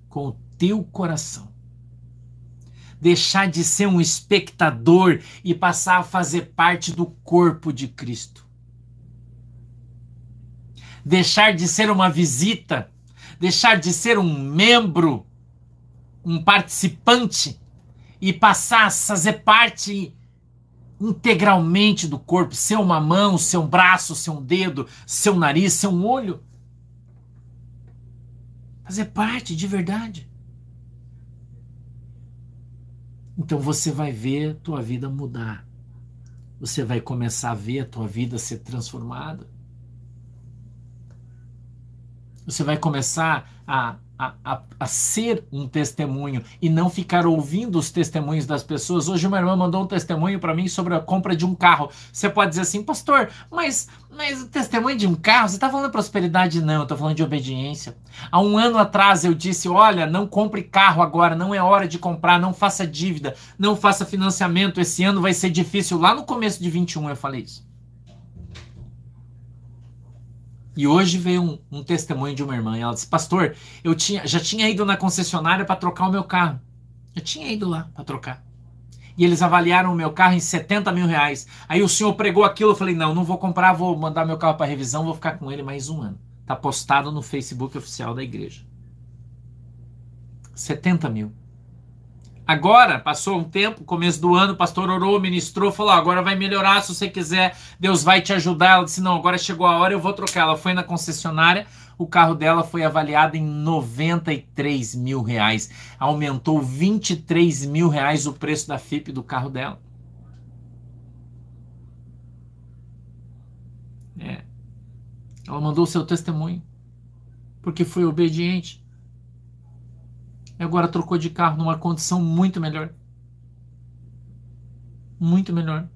com o teu coração, deixar de ser um espectador e passar a fazer parte do corpo de Cristo. Deixar de ser uma visita deixar de ser um membro, um participante e passar a fazer parte integralmente do corpo, ser uma mão, ser um braço, ser um dedo, ser um nariz, ser um olho. Fazer parte de verdade. Então você vai ver tua vida mudar. Você vai começar a ver a tua vida ser transformada. Você vai começar a, a, a, a, ser um testemunho e não ficar ouvindo os testemunhos das pessoas. Hoje uma irmã mandou um testemunho para mim sobre a compra de um carro. Você pode dizer assim, pastor, mas, mas o testemunho de um carro, você está falando de prosperidade? Não, eu estou falando de obediência. Há um ano atrás eu disse, olha, não compre carro agora, não é hora de comprar, não faça dívida, não faça financiamento, esse ano vai ser difícil. Lá no começo de 21 eu falei isso. E hoje veio um, um, testemunho de uma irmã. Ela disse: Pastor, eu tinha, já tinha ido na concessionária para trocar o meu carro. Eu tinha ido lá para trocar. E eles avaliaram o meu carro em 70 mil reais. Aí o senhor pregou aquilo. Eu falei: Não, não vou comprar, vou mandar meu carro para revisão, vou ficar com ele mais um ano. Está postado no Facebook oficial da igreja. 70 mil. Agora, passou um tempo, começo do ano, o pastor orou, ministrou, falou: agora vai melhorar, se você quiser, Deus vai te ajudar. Ela disse: não, agora chegou a hora, eu vou trocar. Ela foi na concessionária, o carro dela foi avaliado em 93 mil reais. Aumentou 23 mil reais o preço da FIP do carro dela. É. Ela mandou o seu testemunho, porque foi obediente e agora trocou de carro numa condição muito melhor. Muito melhor.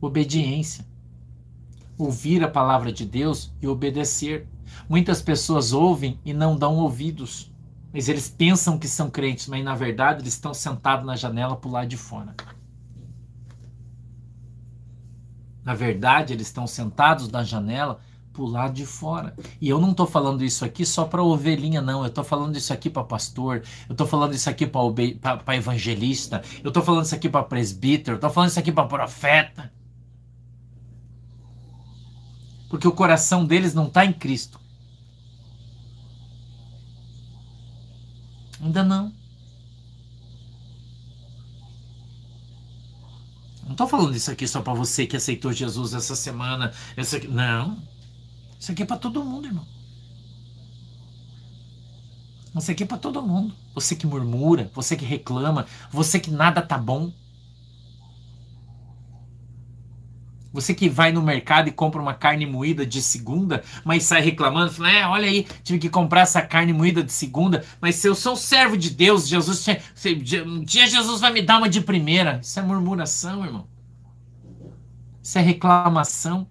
Obediência. Ouvir a palavra de Deus e obedecer. Muitas pessoas ouvem e não dão ouvidos. Mas eles pensam que são crentes, mas na verdade eles estão sentados na janela por lado de fora. Na verdade, eles estão sentados na janela lado de fora. E eu não tô falando isso aqui só para ovelhinha, não. Eu tô falando isso aqui para pastor, eu tô falando isso aqui para evangelista, eu tô falando isso aqui para presbítero, eu tô falando isso aqui para profeta. Porque o coração deles não está em Cristo. Ainda não. Não estou falando isso aqui só para você que aceitou Jesus essa semana. Essa... Não. Isso aqui é para todo mundo, irmão. Isso aqui é para todo mundo. Você que murmura, você que reclama, você que nada tá bom. Você que vai no mercado e compra uma carne moída de segunda, mas sai reclamando, fala, é, olha aí, tive que comprar essa carne moída de segunda, mas se eu sou servo de Deus, Jesus, um dia Jesus vai me dar uma de primeira. Isso é murmuração, irmão. Isso é reclamação.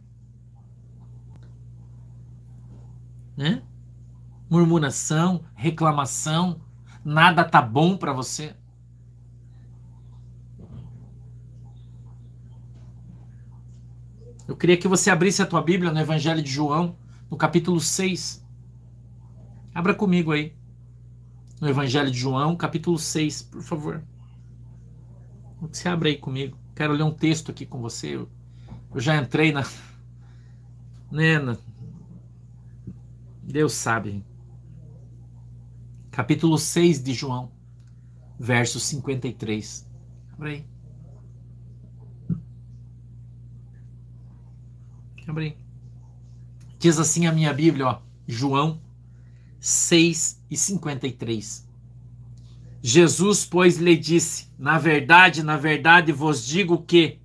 Né? Murmuração, reclamação, nada tá bom para você. Eu queria que você abrisse a tua Bíblia no Evangelho de João, no capítulo 6. Abra comigo aí. No Evangelho de João, capítulo 6, por favor. Você abre aí comigo. Quero ler um texto aqui com você. Eu, já entrei na, né, Deus sabe. Capítulo 6 de João, verso 53. Abre aí. Abre aí. Diz assim a minha Bíblia, ó, João 6 e 53. Jesus, pois, lhe disse: Na verdade, na verdade vos digo que,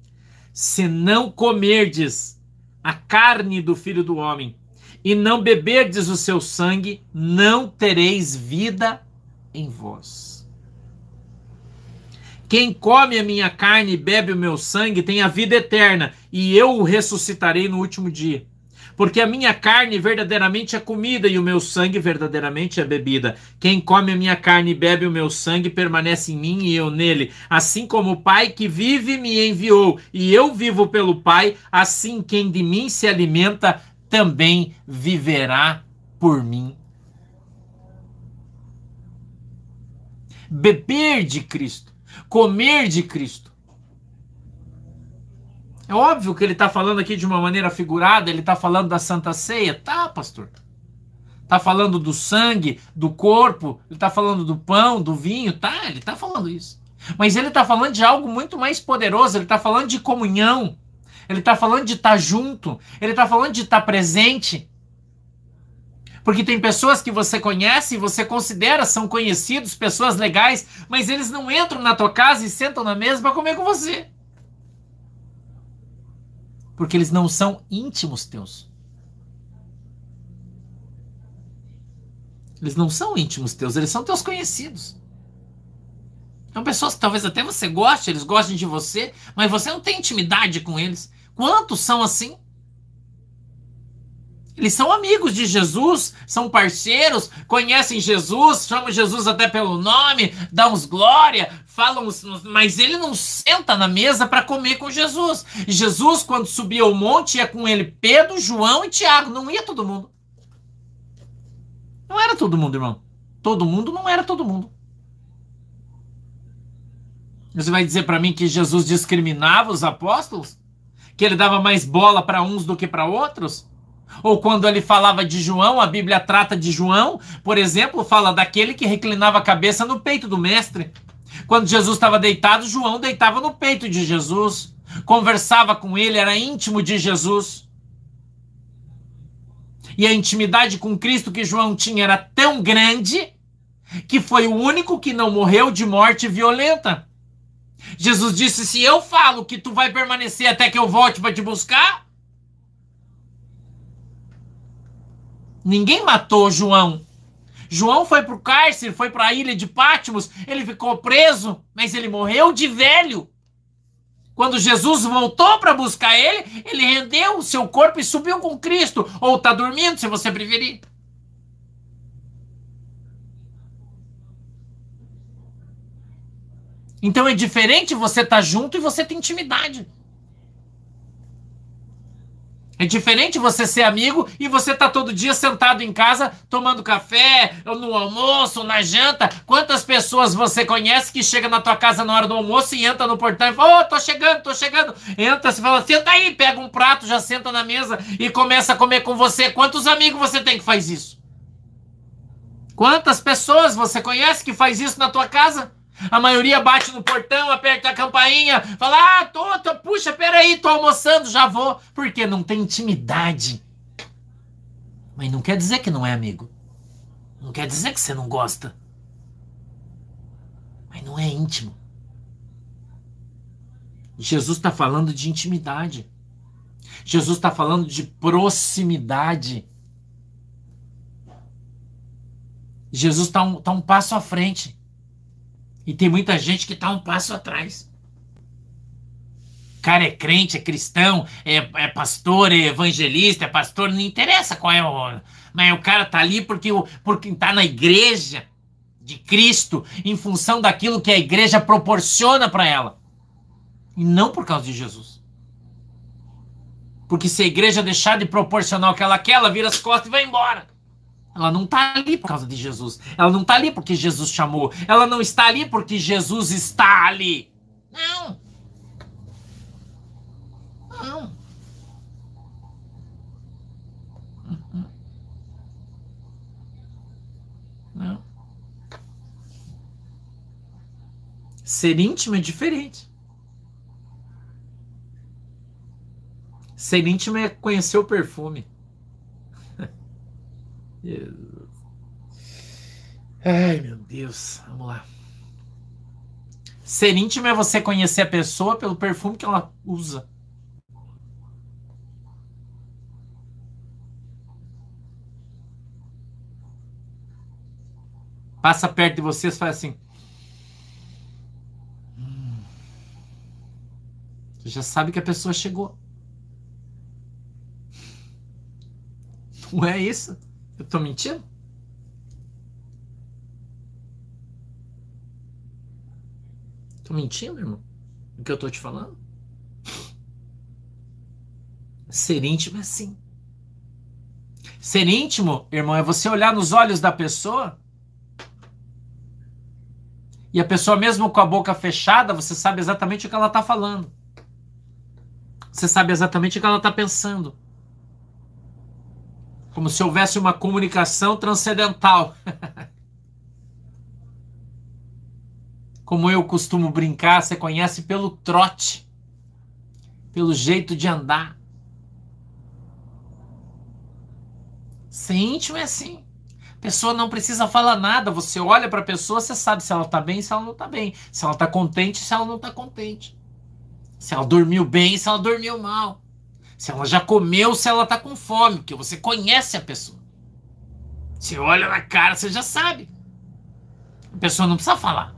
se não comerdes a carne do filho do homem, e não beberdes o seu sangue, não tereis vida em vós. Quem come a minha carne e bebe o meu sangue tem a vida eterna, e eu o ressuscitarei no último dia. Porque a minha carne verdadeiramente é comida e o meu sangue verdadeiramente é bebida. Quem come a minha carne e bebe o meu sangue permanece em mim e eu nele. Assim como o Pai que vive me enviou e eu vivo pelo Pai, assim quem de mim se alimenta também viverá por mim. Beber de Cristo, comer de Cristo. É óbvio que ele está falando aqui de uma maneira figurada, ele está falando da Santa Ceia. Tá, pastor. Está falando do sangue, do corpo, ele está falando do pão, do vinho, tá, ele está falando isso. Mas ele está falando de algo muito mais poderoso, ele está falando de comunhão. Ele está falando de estar tá junto. Ele está falando de estar tá presente. Porque tem pessoas que você conhece e você considera são conhecidos, pessoas legais, mas eles não entram na tua casa e sentam na mesa para comer com você. Porque eles não são íntimos teus. Eles não são íntimos teus, eles são teus conhecidos. São pessoas que talvez até você goste, eles gostem de você, mas você não tem intimidade com eles. Quantos são assim? Eles são amigos de Jesus, são parceiros, conhecem Jesus, chamam Jesus até pelo nome, dão uns glória, falam, mas ele não senta na mesa para comer com Jesus. Jesus, quando subia o monte, ia com ele Pedro, João e Tiago, não ia todo mundo. Não era todo mundo, irmão. Todo mundo não era todo mundo. Você vai dizer para mim que Jesus discriminava os apóstolos? que ele dava mais bola para uns do que para outros? Ou quando ele falava de João, a Bíblia trata de João, por exemplo, fala daquele que reclinava a cabeça no peito do mestre. Quando Jesus estava deitado, João deitava no peito de Jesus, conversava com ele, era íntimo de Jesus. E a intimidade com Cristo que João tinha era tão grande que foi o único que não morreu de morte violenta. Jesus disse: Se eu falo que tu vai permanecer até que eu volte para te buscar. Ninguém matou João. João foi para o cárcere, foi para a ilha de Pátimos, ele ficou preso, mas ele morreu de velho. Quando Jesus voltou para buscar ele, ele rendeu o seu corpo e subiu com Cristo. Ou está dormindo, se você preferir. Então é diferente você estar tá junto e você ter intimidade. É diferente você ser amigo e você estar tá todo dia sentado em casa tomando café, no almoço, na janta. Quantas pessoas você conhece que chega na tua casa na hora do almoço e entra no portão e fala: Ô, oh, tô chegando, tô chegando. Entra, você fala: senta aí, pega um prato, já senta na mesa e começa a comer com você. Quantos amigos você tem que faz isso? Quantas pessoas você conhece que faz isso na tua casa? A maioria bate no portão, aperta a campainha, fala: Ah, tô, tô, puxa, peraí, tô almoçando, já vou. Porque não tem intimidade. Mas não quer dizer que não é amigo. Não quer dizer que você não gosta. Mas não é íntimo. Jesus está falando de intimidade. Jesus está falando de proximidade. Jesus está um, tá um passo à frente. E tem muita gente que está um passo atrás. O cara é crente, é cristão, é, é pastor, é evangelista, é pastor, não interessa qual é o. Mas o cara tá ali porque, porque tá na igreja de Cristo, em função daquilo que a igreja proporciona para ela. E não por causa de Jesus. Porque se a igreja deixar de proporcionar o que ela quer, ela vira as costas e vai embora. Ela não está ali por causa de Jesus. Ela não está ali porque Jesus chamou. Ela não está ali porque Jesus está ali. Não. Não. Não. Ser íntimo é diferente. Ser íntimo é conhecer o perfume. Ai, meu Deus. Vamos lá. Ser íntimo é você conhecer a pessoa pelo perfume que ela usa. Passa perto de vocês e faz assim. Você já sabe que a pessoa chegou. Não é isso? Eu tô mentindo? Tô mentindo, irmão? O que eu tô te falando? Ser íntimo é assim. Ser íntimo, irmão, é você olhar nos olhos da pessoa e a pessoa, mesmo com a boca fechada, você sabe exatamente o que ela está falando. Você sabe exatamente o que ela está pensando. Como se houvesse uma comunicação transcendental. Como eu costumo brincar, você conhece pelo trote, pelo jeito de andar. Ser íntimo é assim. A pessoa não precisa falar nada. Você olha para a pessoa, você sabe se ela está bem, se ela não está bem. Se ela está contente, se ela não está contente. Se ela dormiu bem, se ela dormiu mal. Se ela já comeu, se ela tá com fome, porque você conhece a pessoa. Você olha na cara, você já sabe. A pessoa não precisa falar.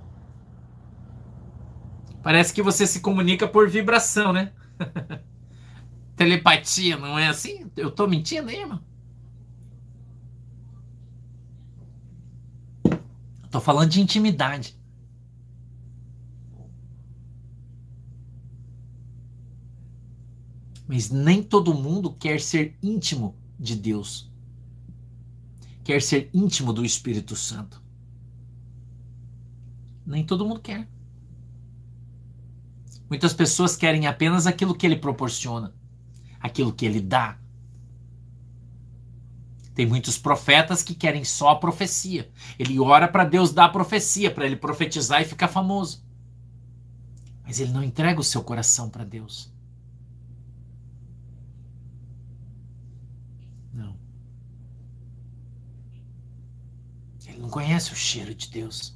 Parece que você se comunica por vibração, né? Telepatia, não é assim? Eu tô mentindo aí, irmão? Tô falando de intimidade. Mas nem todo mundo quer ser íntimo de Deus. Quer ser íntimo do Espírito Santo. Nem todo mundo quer. Muitas pessoas querem apenas aquilo que ele proporciona, aquilo que ele dá. Tem muitos profetas que querem só a profecia. Ele ora para Deus dar a profecia, para ele profetizar e ficar famoso. Mas ele não entrega o seu coração para Deus. Não conhece o cheiro de Deus.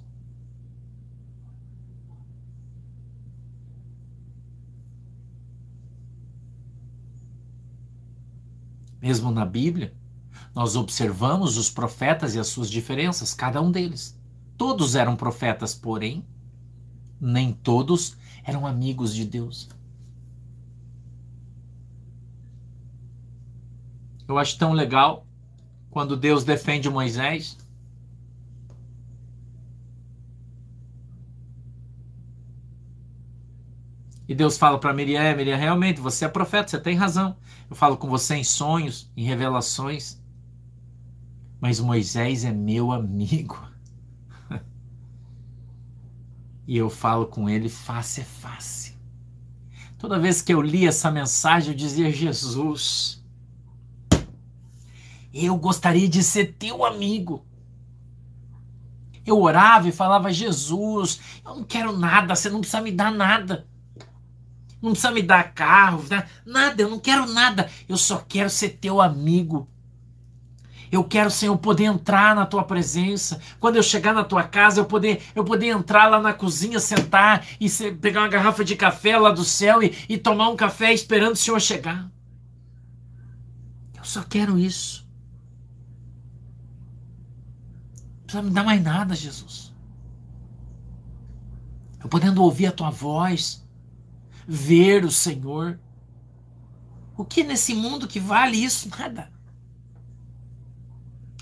Mesmo na Bíblia, nós observamos os profetas e as suas diferenças, cada um deles. Todos eram profetas, porém, nem todos eram amigos de Deus. Eu acho tão legal quando Deus defende Moisés E Deus fala para Miriam, é, Miriam, realmente, você é profeta, você tem razão. Eu falo com você em sonhos, em revelações. Mas Moisés é meu amigo. e eu falo com ele face a face. Toda vez que eu li essa mensagem, eu dizia: Jesus, eu gostaria de ser teu amigo. Eu orava e falava: Jesus, eu não quero nada, você não precisa me dar nada. Não precisa me dar carro, né? nada, eu não quero nada. Eu só quero ser teu amigo. Eu quero, Senhor, poder entrar na tua presença. Quando eu chegar na tua casa, eu poder, eu poder entrar lá na cozinha, sentar e pegar uma garrafa de café lá do céu e, e tomar um café esperando o Senhor chegar. Eu só quero isso. Não precisa me dar mais nada, Jesus. Eu podendo ouvir a tua voz ver o Senhor. O que nesse mundo que vale isso? Nada.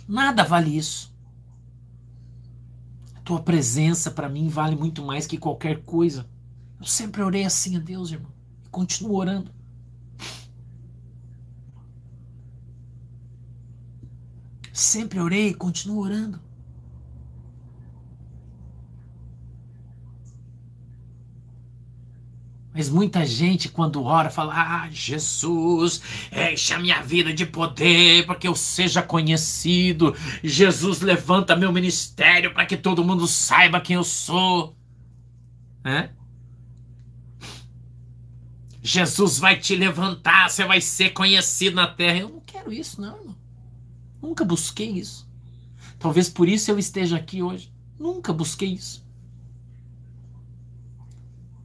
Nada vale isso. A tua presença para mim vale muito mais que qualquer coisa. Eu sempre orei assim a Deus, irmão. E continuo orando. Sempre orei e continuo orando. Mas muita gente, quando ora, fala: Ah, Jesus, enche a minha vida de poder para que eu seja conhecido. Jesus, levanta meu ministério para que todo mundo saiba quem eu sou. Jesus vai te levantar, você vai ser conhecido na terra. Eu não quero isso, não, irmão. Nunca busquei isso. Talvez por isso eu esteja aqui hoje. Nunca busquei isso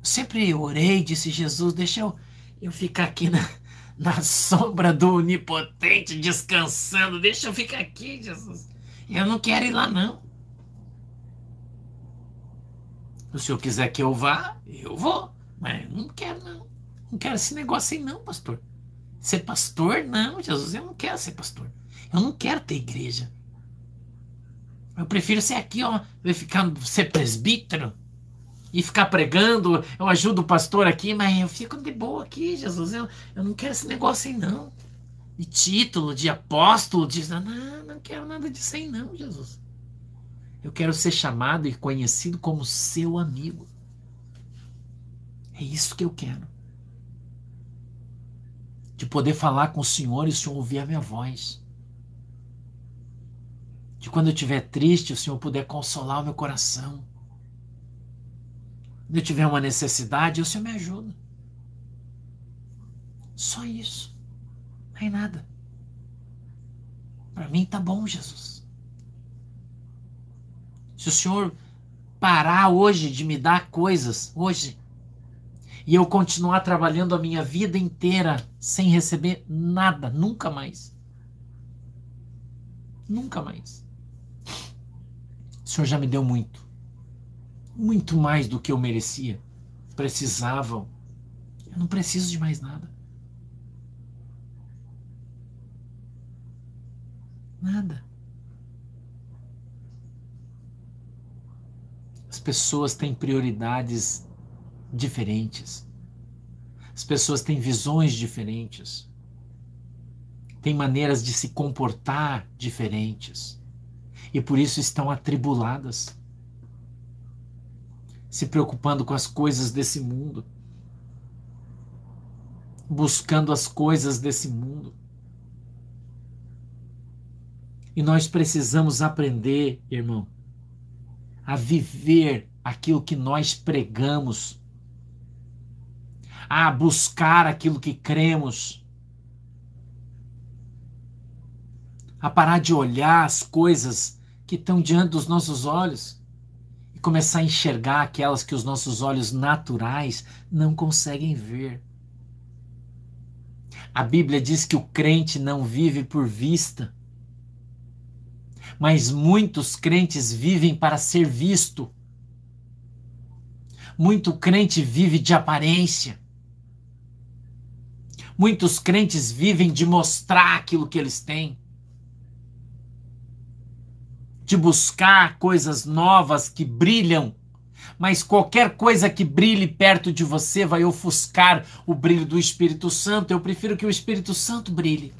sempre orei, disse Jesus, deixa eu, eu ficar aqui na, na sombra do onipotente, descansando. Deixa eu ficar aqui, Jesus. Eu não quero ir lá, não. Se o senhor quiser que eu vá, eu vou. Mas não quero, não. Não quero esse negócio aí, não, pastor. Ser pastor? Não, Jesus, eu não quero ser pastor. Eu não quero ter igreja. Eu prefiro ser aqui, ó, ficar, ser presbítero e ficar pregando. Eu ajudo o pastor aqui, mas eu fico de boa aqui, Jesus. Eu, eu não quero esse negócio aí, não. De título, de apóstolo, de. Não, não quero nada disso aí, não, Jesus. Eu quero ser chamado e conhecido como seu amigo. É isso que eu quero. De poder falar com o Senhor e o Senhor ouvir a minha voz de quando eu estiver triste, o Senhor puder consolar o meu coração. Quando eu tiver uma necessidade, o Senhor me ajuda. Só isso. Não é nada. Para mim tá bom, Jesus. Se o Senhor parar hoje de me dar coisas, hoje, e eu continuar trabalhando a minha vida inteira sem receber nada, nunca mais. Nunca mais. O Senhor já me deu muito. Muito mais do que eu merecia. Precisavam. Eu não preciso de mais nada. Nada. As pessoas têm prioridades diferentes. As pessoas têm visões diferentes. Têm maneiras de se comportar diferentes e por isso estão atribuladas, se preocupando com as coisas desse mundo, buscando as coisas desse mundo. E nós precisamos aprender, irmão, a viver aquilo que nós pregamos, a buscar aquilo que cremos a parar de olhar as coisas que estão diante dos nossos olhos começar a enxergar aquelas que os nossos olhos naturais não conseguem ver. A Bíblia diz que o crente não vive por vista, mas muitos crentes vivem para ser visto. Muito crente vive de aparência. Muitos crentes vivem de mostrar aquilo que eles têm de buscar coisas novas que brilham, mas qualquer coisa que brilhe perto de você vai ofuscar o brilho do Espírito Santo. Eu prefiro que o Espírito Santo brilhe,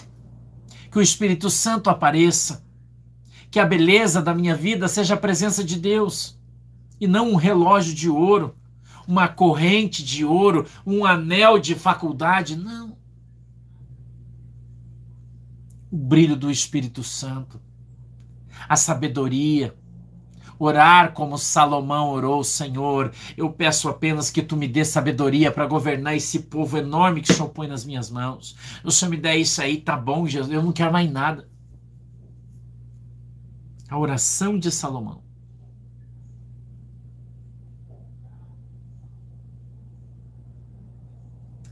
que o Espírito Santo apareça, que a beleza da minha vida seja a presença de Deus e não um relógio de ouro, uma corrente de ouro, um anel de faculdade. Não. O brilho do Espírito Santo a sabedoria. Orar como Salomão orou, Senhor. Eu peço apenas que tu me dê sabedoria para governar esse povo enorme que o Senhor põe nas minhas mãos. O Senhor me der isso aí, tá bom, Jesus. Eu não quero mais nada. A oração de Salomão.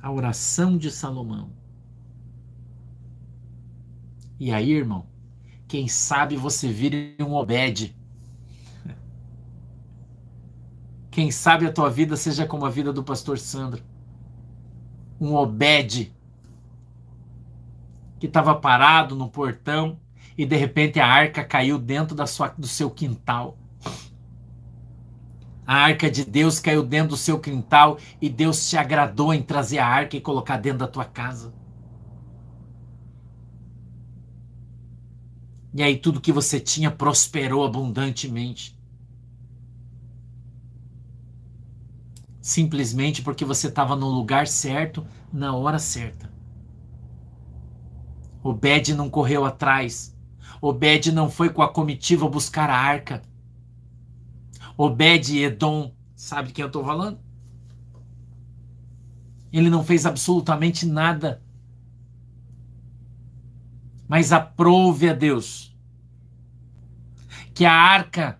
A oração de Salomão. E aí, irmão, quem sabe você vire um Obed. Quem sabe a tua vida seja como a vida do pastor Sandro. Um Obed que estava parado no portão e de repente a arca caiu dentro da sua, do seu quintal. A arca de Deus caiu dentro do seu quintal e Deus se agradou em trazer a arca e colocar dentro da tua casa. E aí tudo que você tinha prosperou abundantemente. Simplesmente porque você estava no lugar certo, na hora certa. Obed não correu atrás. Obed não foi com a comitiva buscar a arca. Obed Edom, sabe quem eu estou falando? Ele não fez absolutamente nada mas aprove a Deus que a arca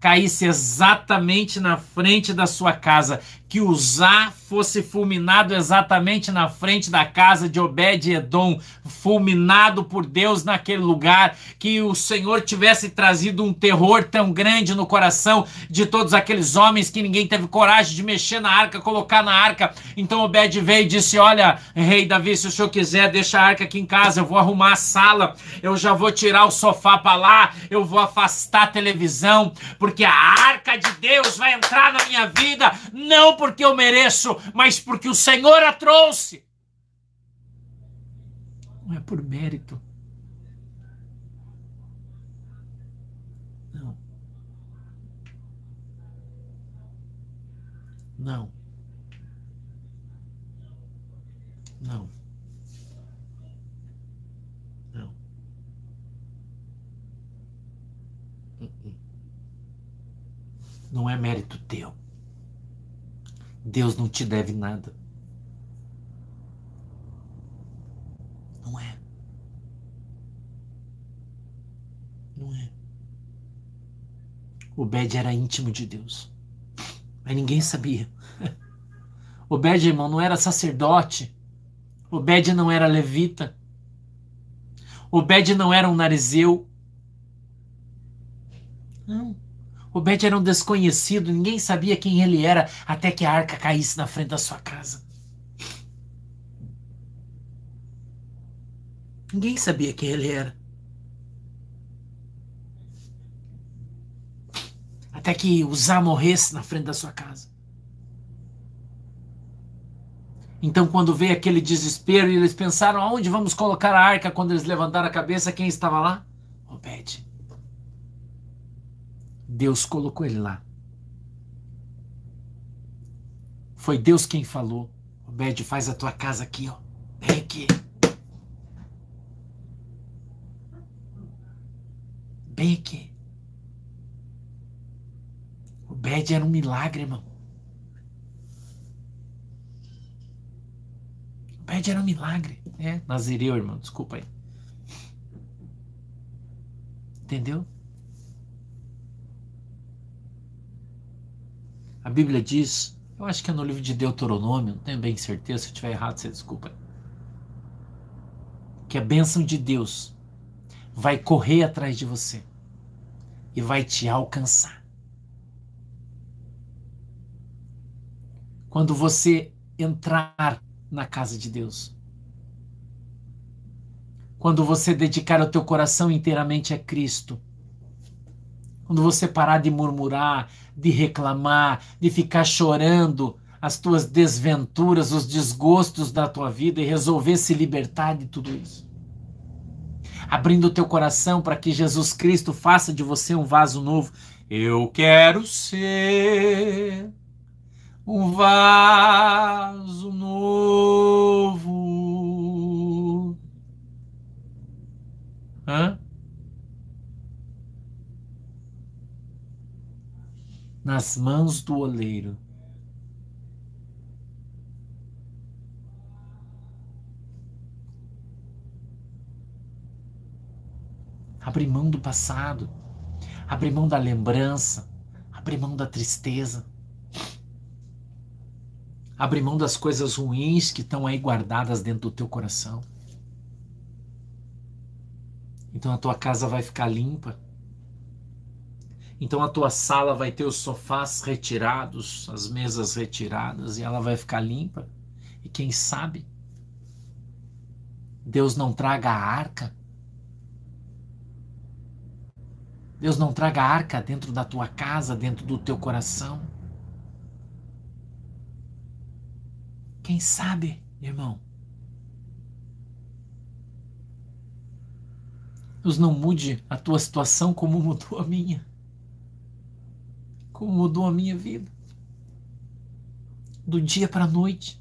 caísse exatamente na frente da sua casa, que Uzá fosse fulminado exatamente na frente da casa de Obed-Edom, fulminado por Deus naquele lugar, que o Senhor tivesse trazido um terror tão grande no coração de todos aqueles homens que ninguém teve coragem de mexer na arca, colocar na arca. Então Obed veio e disse: Olha, rei Davi, se o senhor quiser, deixa a arca aqui em casa, eu vou arrumar a sala, eu já vou tirar o sofá para lá, eu vou afastar a televisão, porque a arca de Deus vai entrar na minha vida, não porque eu mereço, mas porque o Senhor a trouxe. Não é por mérito. Não. Não. Não. Não. Não é mérito teu. Deus não te deve nada. Não é. Não é. Obed era íntimo de Deus. Mas ninguém sabia. Obed, irmão, não era sacerdote. Obed não era levita. Obed não era um narizeu. Não. Obed era um desconhecido, ninguém sabia quem ele era até que a arca caísse na frente da sua casa. Ninguém sabia quem ele era. Até que Uzá morresse na frente da sua casa. Então, quando veio aquele desespero e eles pensaram aonde vamos colocar a arca, quando eles levantaram a cabeça, quem estava lá? Obed. Deus colocou ele lá. Foi Deus quem falou. Obed, faz a tua casa aqui, ó. Vem aqui. Bem aqui. Obed era um milagre, irmão. Obed era um milagre. É, Nazireu, irmão, desculpa aí. Entendeu? A Bíblia diz, eu acho que é no livro de Deuteronômio, não tenho bem certeza, se eu estiver errado, você desculpa. Que a bênção de Deus vai correr atrás de você e vai te alcançar. Quando você entrar na casa de Deus. Quando você dedicar o teu coração inteiramente a Cristo quando você parar de murmurar, de reclamar, de ficar chorando as tuas desventuras, os desgostos da tua vida e resolver se libertar de tudo isso. Abrindo o teu coração para que Jesus Cristo faça de você um vaso novo. Eu quero ser um vaso novo. Hã? Nas mãos do oleiro. Abre mão do passado, abre mão da lembrança, abre mão da tristeza, abre mão das coisas ruins que estão aí guardadas dentro do teu coração. Então a tua casa vai ficar limpa. Então a tua sala vai ter os sofás retirados, as mesas retiradas e ela vai ficar limpa. E quem sabe Deus não traga a arca. Deus não traga a arca dentro da tua casa, dentro do teu coração. Quem sabe, irmão? Deus não mude a tua situação como mudou a minha como mudou a minha vida. Do dia para a noite.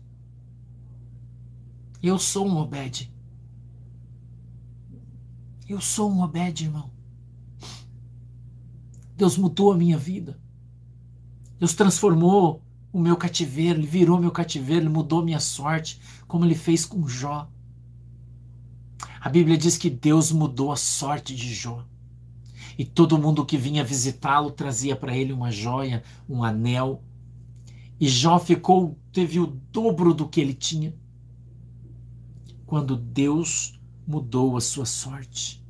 Eu sou um Obed. Eu sou um Obed, irmão. Deus mudou a minha vida. Deus transformou o meu cativeiro, Ele virou meu cativeiro, Ele mudou minha sorte, como Ele fez com Jó. A Bíblia diz que Deus mudou a sorte de Jó. E todo mundo que vinha visitá-lo trazia para ele uma joia, um anel. E Jó ficou, teve o dobro do que ele tinha. Quando Deus mudou a sua sorte.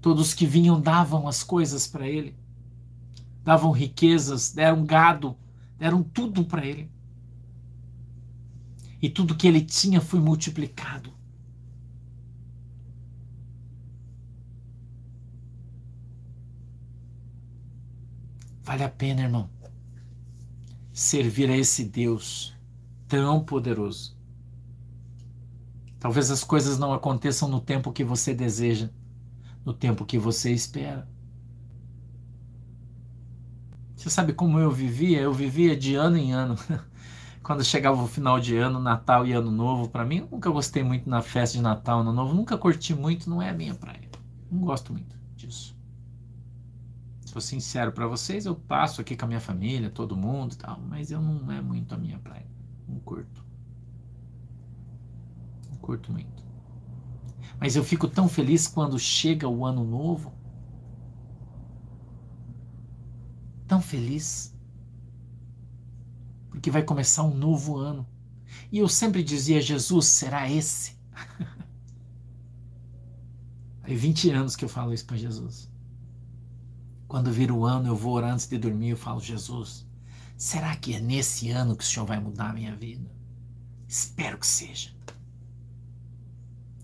Todos que vinham davam as coisas para ele, davam riquezas, deram gado, deram tudo para ele. E tudo que ele tinha foi multiplicado. Vale a pena, irmão servir a esse Deus tão poderoso. Talvez as coisas não aconteçam no tempo que você deseja, no tempo que você espera. Você sabe como eu vivia? Eu vivia de ano em ano. Quando chegava o final de ano, Natal e Ano Novo, para mim, eu nunca gostei muito na festa de Natal, Ano Novo, nunca curti muito, não é a minha praia. Não gosto muito disso sou sincero para vocês, eu passo aqui com a minha família, todo mundo tal, mas eu não é muito a minha praia. Não curto. Não curto muito. Mas eu fico tão feliz quando chega o ano novo. Tão feliz. Porque vai começar um novo ano. E eu sempre dizia, Jesus, será esse? Aí 20 anos que eu falo isso para Jesus. Quando vira o ano, eu vou orar antes de dormir, eu falo, Jesus, será que é nesse ano que o Senhor vai mudar a minha vida? Espero que seja.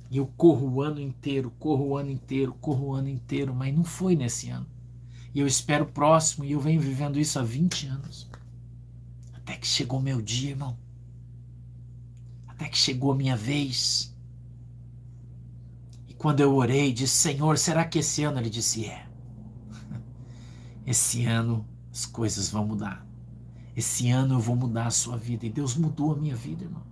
E eu corro o ano inteiro, corro o ano inteiro, corro o ano inteiro, mas não foi nesse ano. E eu espero o próximo, e eu venho vivendo isso há 20 anos. Até que chegou meu dia, irmão. Até que chegou a minha vez. E quando eu orei, disse: Senhor, será que esse ano? Ele disse: É. Esse ano as coisas vão mudar. Esse ano eu vou mudar a sua vida. E Deus mudou a minha vida, irmão.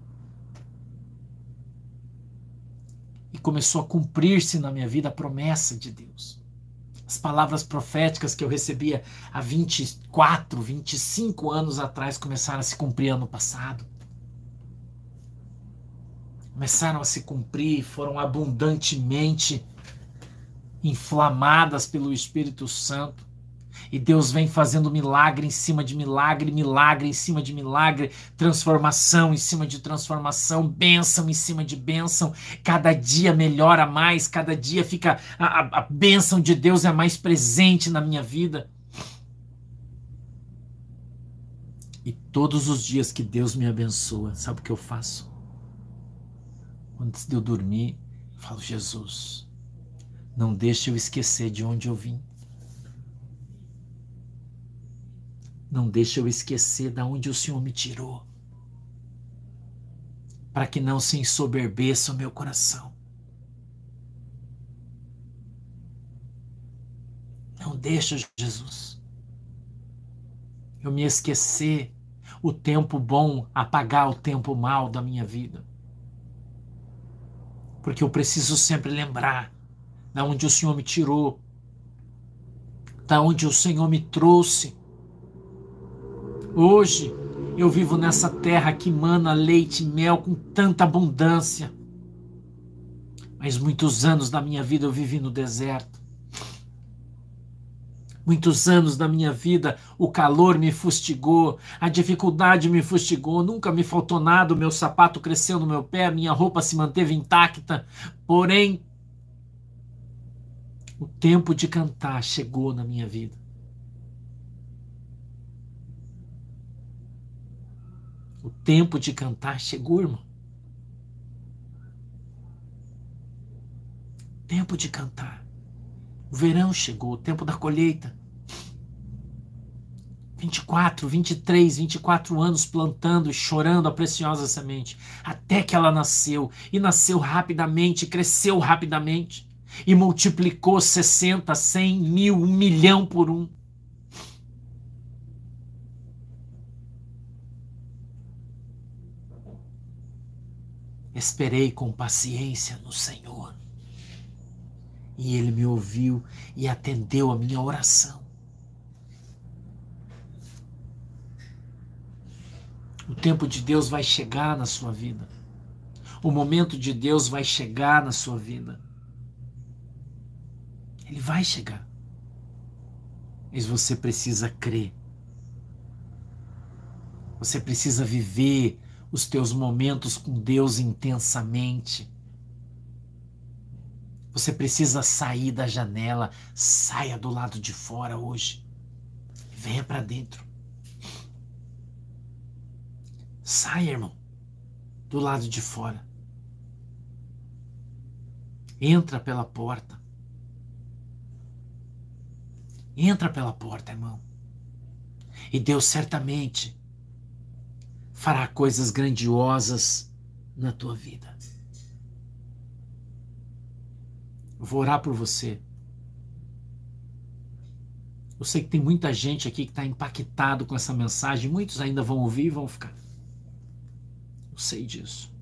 E começou a cumprir-se na minha vida a promessa de Deus. As palavras proféticas que eu recebia há 24, 25 anos atrás começaram a se cumprir ano passado. Começaram a se cumprir, foram abundantemente inflamadas pelo Espírito Santo. E Deus vem fazendo milagre em cima de milagre, milagre em cima de milagre, transformação em cima de transformação, bênção em cima de bênção. Cada dia melhora mais, cada dia fica. A, a, a bênção de Deus é mais presente na minha vida. E todos os dias que Deus me abençoa, sabe o que eu faço? Antes de eu dormir, eu falo: Jesus, não deixe eu esquecer de onde eu vim. Não deixe eu esquecer da onde o Senhor me tirou. Para que não se ensoberbeça o meu coração. Não deixa, Jesus, eu me esquecer o tempo bom apagar o tempo mal da minha vida. Porque eu preciso sempre lembrar da onde o Senhor me tirou, da onde o Senhor me trouxe Hoje eu vivo nessa terra que mana leite e mel com tanta abundância. Mas muitos anos da minha vida eu vivi no deserto. Muitos anos da minha vida o calor me fustigou, a dificuldade me fustigou, nunca me faltou nada, o meu sapato cresceu no meu pé, minha roupa se manteve intacta. Porém, o tempo de cantar chegou na minha vida. Tempo de cantar chegou, irmão. Tempo de cantar. O verão chegou, o tempo da colheita. 24, 23, 24 anos plantando e chorando a preciosa semente, até que ela nasceu, e nasceu rapidamente, cresceu rapidamente, e multiplicou 60, 100, mil, um milhão por um. Esperei com paciência no Senhor. E Ele me ouviu e atendeu a minha oração. O tempo de Deus vai chegar na sua vida. O momento de Deus vai chegar na sua vida. Ele vai chegar. Mas você precisa crer. Você precisa viver os teus momentos com Deus intensamente. Você precisa sair da janela, saia do lado de fora hoje. Venha para dentro. Saia, irmão, do lado de fora. Entra pela porta. Entra pela porta, irmão. E Deus certamente fará coisas grandiosas na tua vida. vou orar por você. Eu sei que tem muita gente aqui que está impactado com essa mensagem. Muitos ainda vão ouvir e vão ficar. Eu sei disso.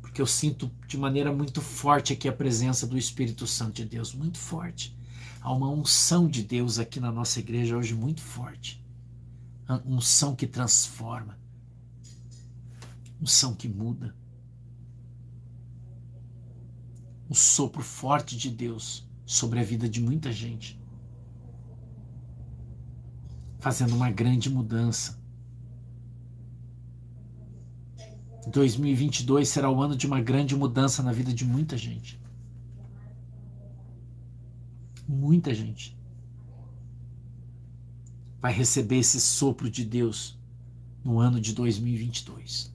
Porque eu sinto de maneira muito forte aqui a presença do Espírito Santo de Deus. Muito forte. Há uma unção de Deus aqui na nossa igreja hoje muito forte. Unção que transforma. Unção que muda. um sopro forte de Deus sobre a vida de muita gente, fazendo uma grande mudança. 2022 será o ano de uma grande mudança na vida de muita gente. Muita gente vai receber esse sopro de Deus no ano de 2022.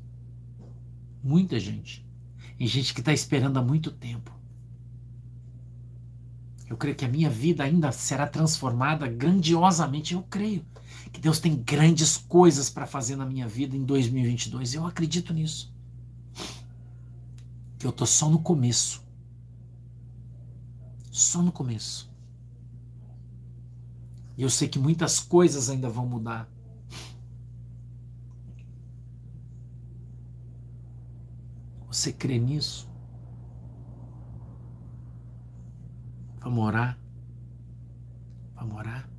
Muita gente. E gente que está esperando há muito tempo. Eu creio que a minha vida ainda será transformada grandiosamente. Eu creio que Deus tem grandes coisas para fazer na minha vida em 2022. Eu acredito nisso. Que eu tô só no começo. Só no começo. E eu sei que muitas coisas ainda vão mudar. Você crê nisso? Vamos orar? Vamos orar?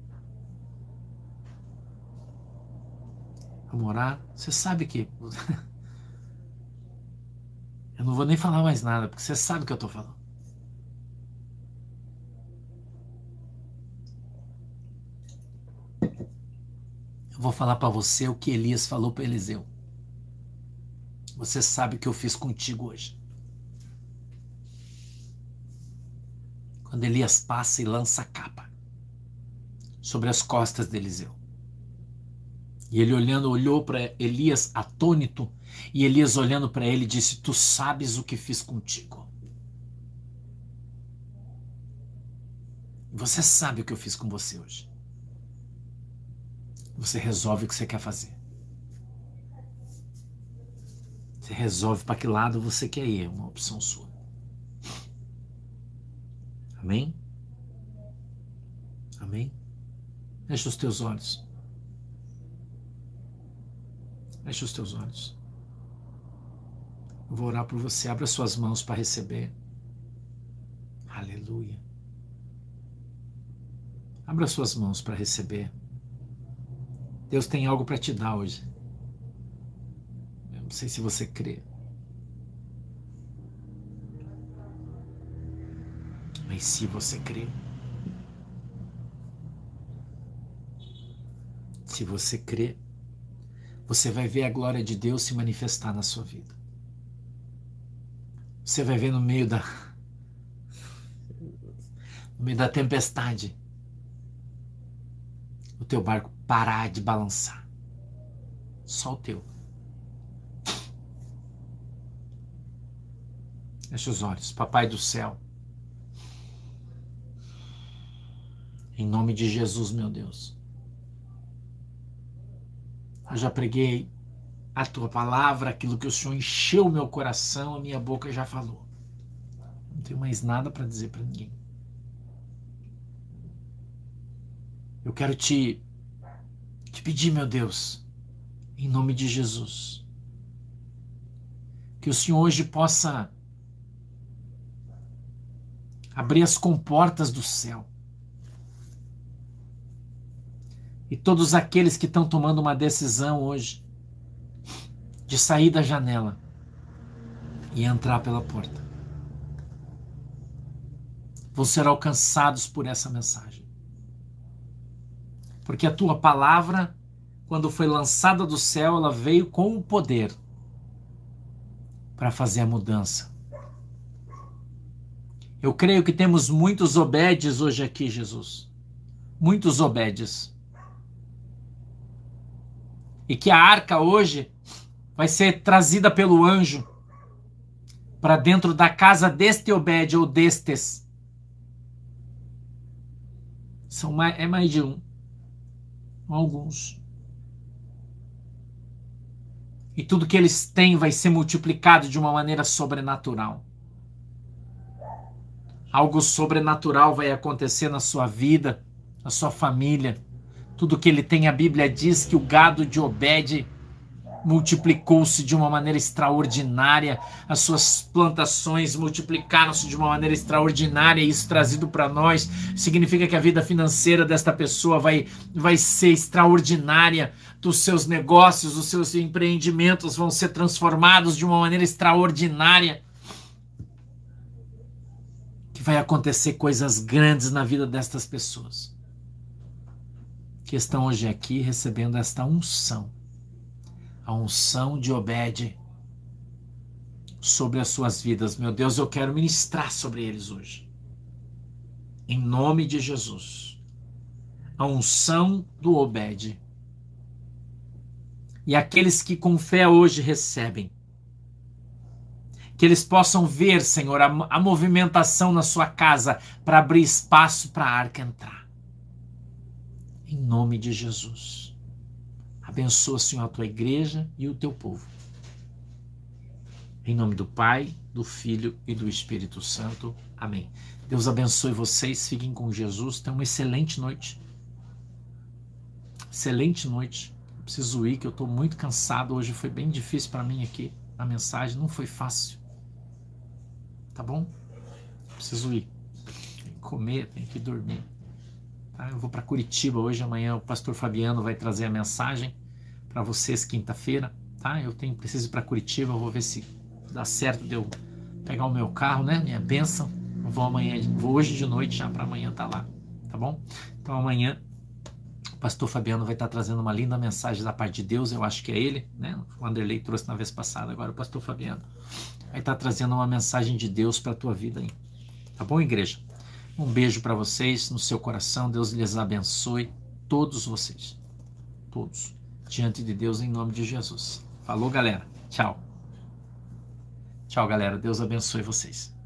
Vamos orar? Você sabe que. Eu não vou nem falar mais nada, porque você sabe o que eu estou falando. Eu vou falar para você o que Elias falou para Eliseu. Você sabe o que eu fiz contigo hoje. quando Elias passa e lança a capa sobre as costas de Eliseu. E ele olhando, olhou para Elias atônito, e Elias olhando para ele disse: Tu sabes o que fiz contigo. Você sabe o que eu fiz com você hoje. Você resolve o que você quer fazer. Você resolve para que lado você quer ir, é uma opção sua. Amém? Amém? Feche os teus olhos. Feche os teus olhos. Eu vou orar por você. Abra suas mãos para receber. Aleluia. Abra suas mãos para receber. Deus tem algo para te dar hoje. Não sei se você crê. Mas se você crê, se você crê, você vai ver a glória de Deus se manifestar na sua vida. Você vai ver no meio da no meio da tempestade o teu barco parar de balançar. Só o teu. Feche os olhos, Papai do céu. Em nome de Jesus, meu Deus. Eu já preguei a tua palavra, aquilo que o Senhor encheu meu coração, a minha boca já falou. Não tenho mais nada para dizer para ninguém. Eu quero te, te pedir, meu Deus, em nome de Jesus, que o Senhor hoje possa abrir as comportas do céu e todos aqueles que estão tomando uma decisão hoje de sair da janela e entrar pela porta vão ser alcançados por essa mensagem. Porque a tua palavra quando foi lançada do céu, ela veio com o poder para fazer a mudança. Eu creio que temos muitos obedes hoje aqui, Jesus. Muitos obedes. E que a arca hoje vai ser trazida pelo anjo para dentro da casa deste obede ou destes. São mais, é mais de um. Alguns. E tudo que eles têm vai ser multiplicado de uma maneira sobrenatural. Algo sobrenatural vai acontecer na sua vida, na sua família. Tudo que ele tem, a Bíblia diz que o gado de Obed multiplicou-se de uma maneira extraordinária, as suas plantações multiplicaram-se de uma maneira extraordinária, e isso trazido para nós significa que a vida financeira desta pessoa vai, vai ser extraordinária, dos seus negócios, os seus empreendimentos vão ser transformados de uma maneira extraordinária. Vai acontecer coisas grandes na vida destas pessoas que estão hoje aqui recebendo esta unção a unção de Obed sobre as suas vidas. Meu Deus, eu quero ministrar sobre eles hoje. Em nome de Jesus. A unção do Obed. E aqueles que com fé hoje recebem. Que eles possam ver, Senhor, a, a movimentação na sua casa para abrir espaço para a arca entrar. Em nome de Jesus. Abençoa, Senhor, a tua igreja e o teu povo. Em nome do Pai, do Filho e do Espírito Santo. Amém. Deus abençoe vocês. Fiquem com Jesus. Tenham uma excelente noite. Excelente noite. Preciso ir, que eu estou muito cansado. Hoje foi bem difícil para mim aqui. A mensagem não foi fácil. Tá bom? Preciso ir. Tem que comer, tem que dormir. Tá? Eu vou para Curitiba hoje, amanhã o pastor Fabiano vai trazer a mensagem para vocês quinta-feira, tá? Eu tenho preciso ir para Curitiba, vou ver se dá certo de eu pegar o meu carro, né? Minha benção. Vou amanhã, vou hoje de noite já para amanhã tá lá, tá bom? Então amanhã o pastor Fabiano vai estar tá trazendo uma linda mensagem da parte de Deus, eu acho que é ele, né? O Anderley trouxe na vez passada, agora o pastor Fabiano estar tá trazendo uma mensagem de Deus para a tua vida aí. Tá bom, igreja? Um beijo para vocês no seu coração. Deus lhes abençoe, todos vocês. Todos. Diante de Deus, em nome de Jesus. Falou, galera. Tchau. Tchau, galera. Deus abençoe vocês.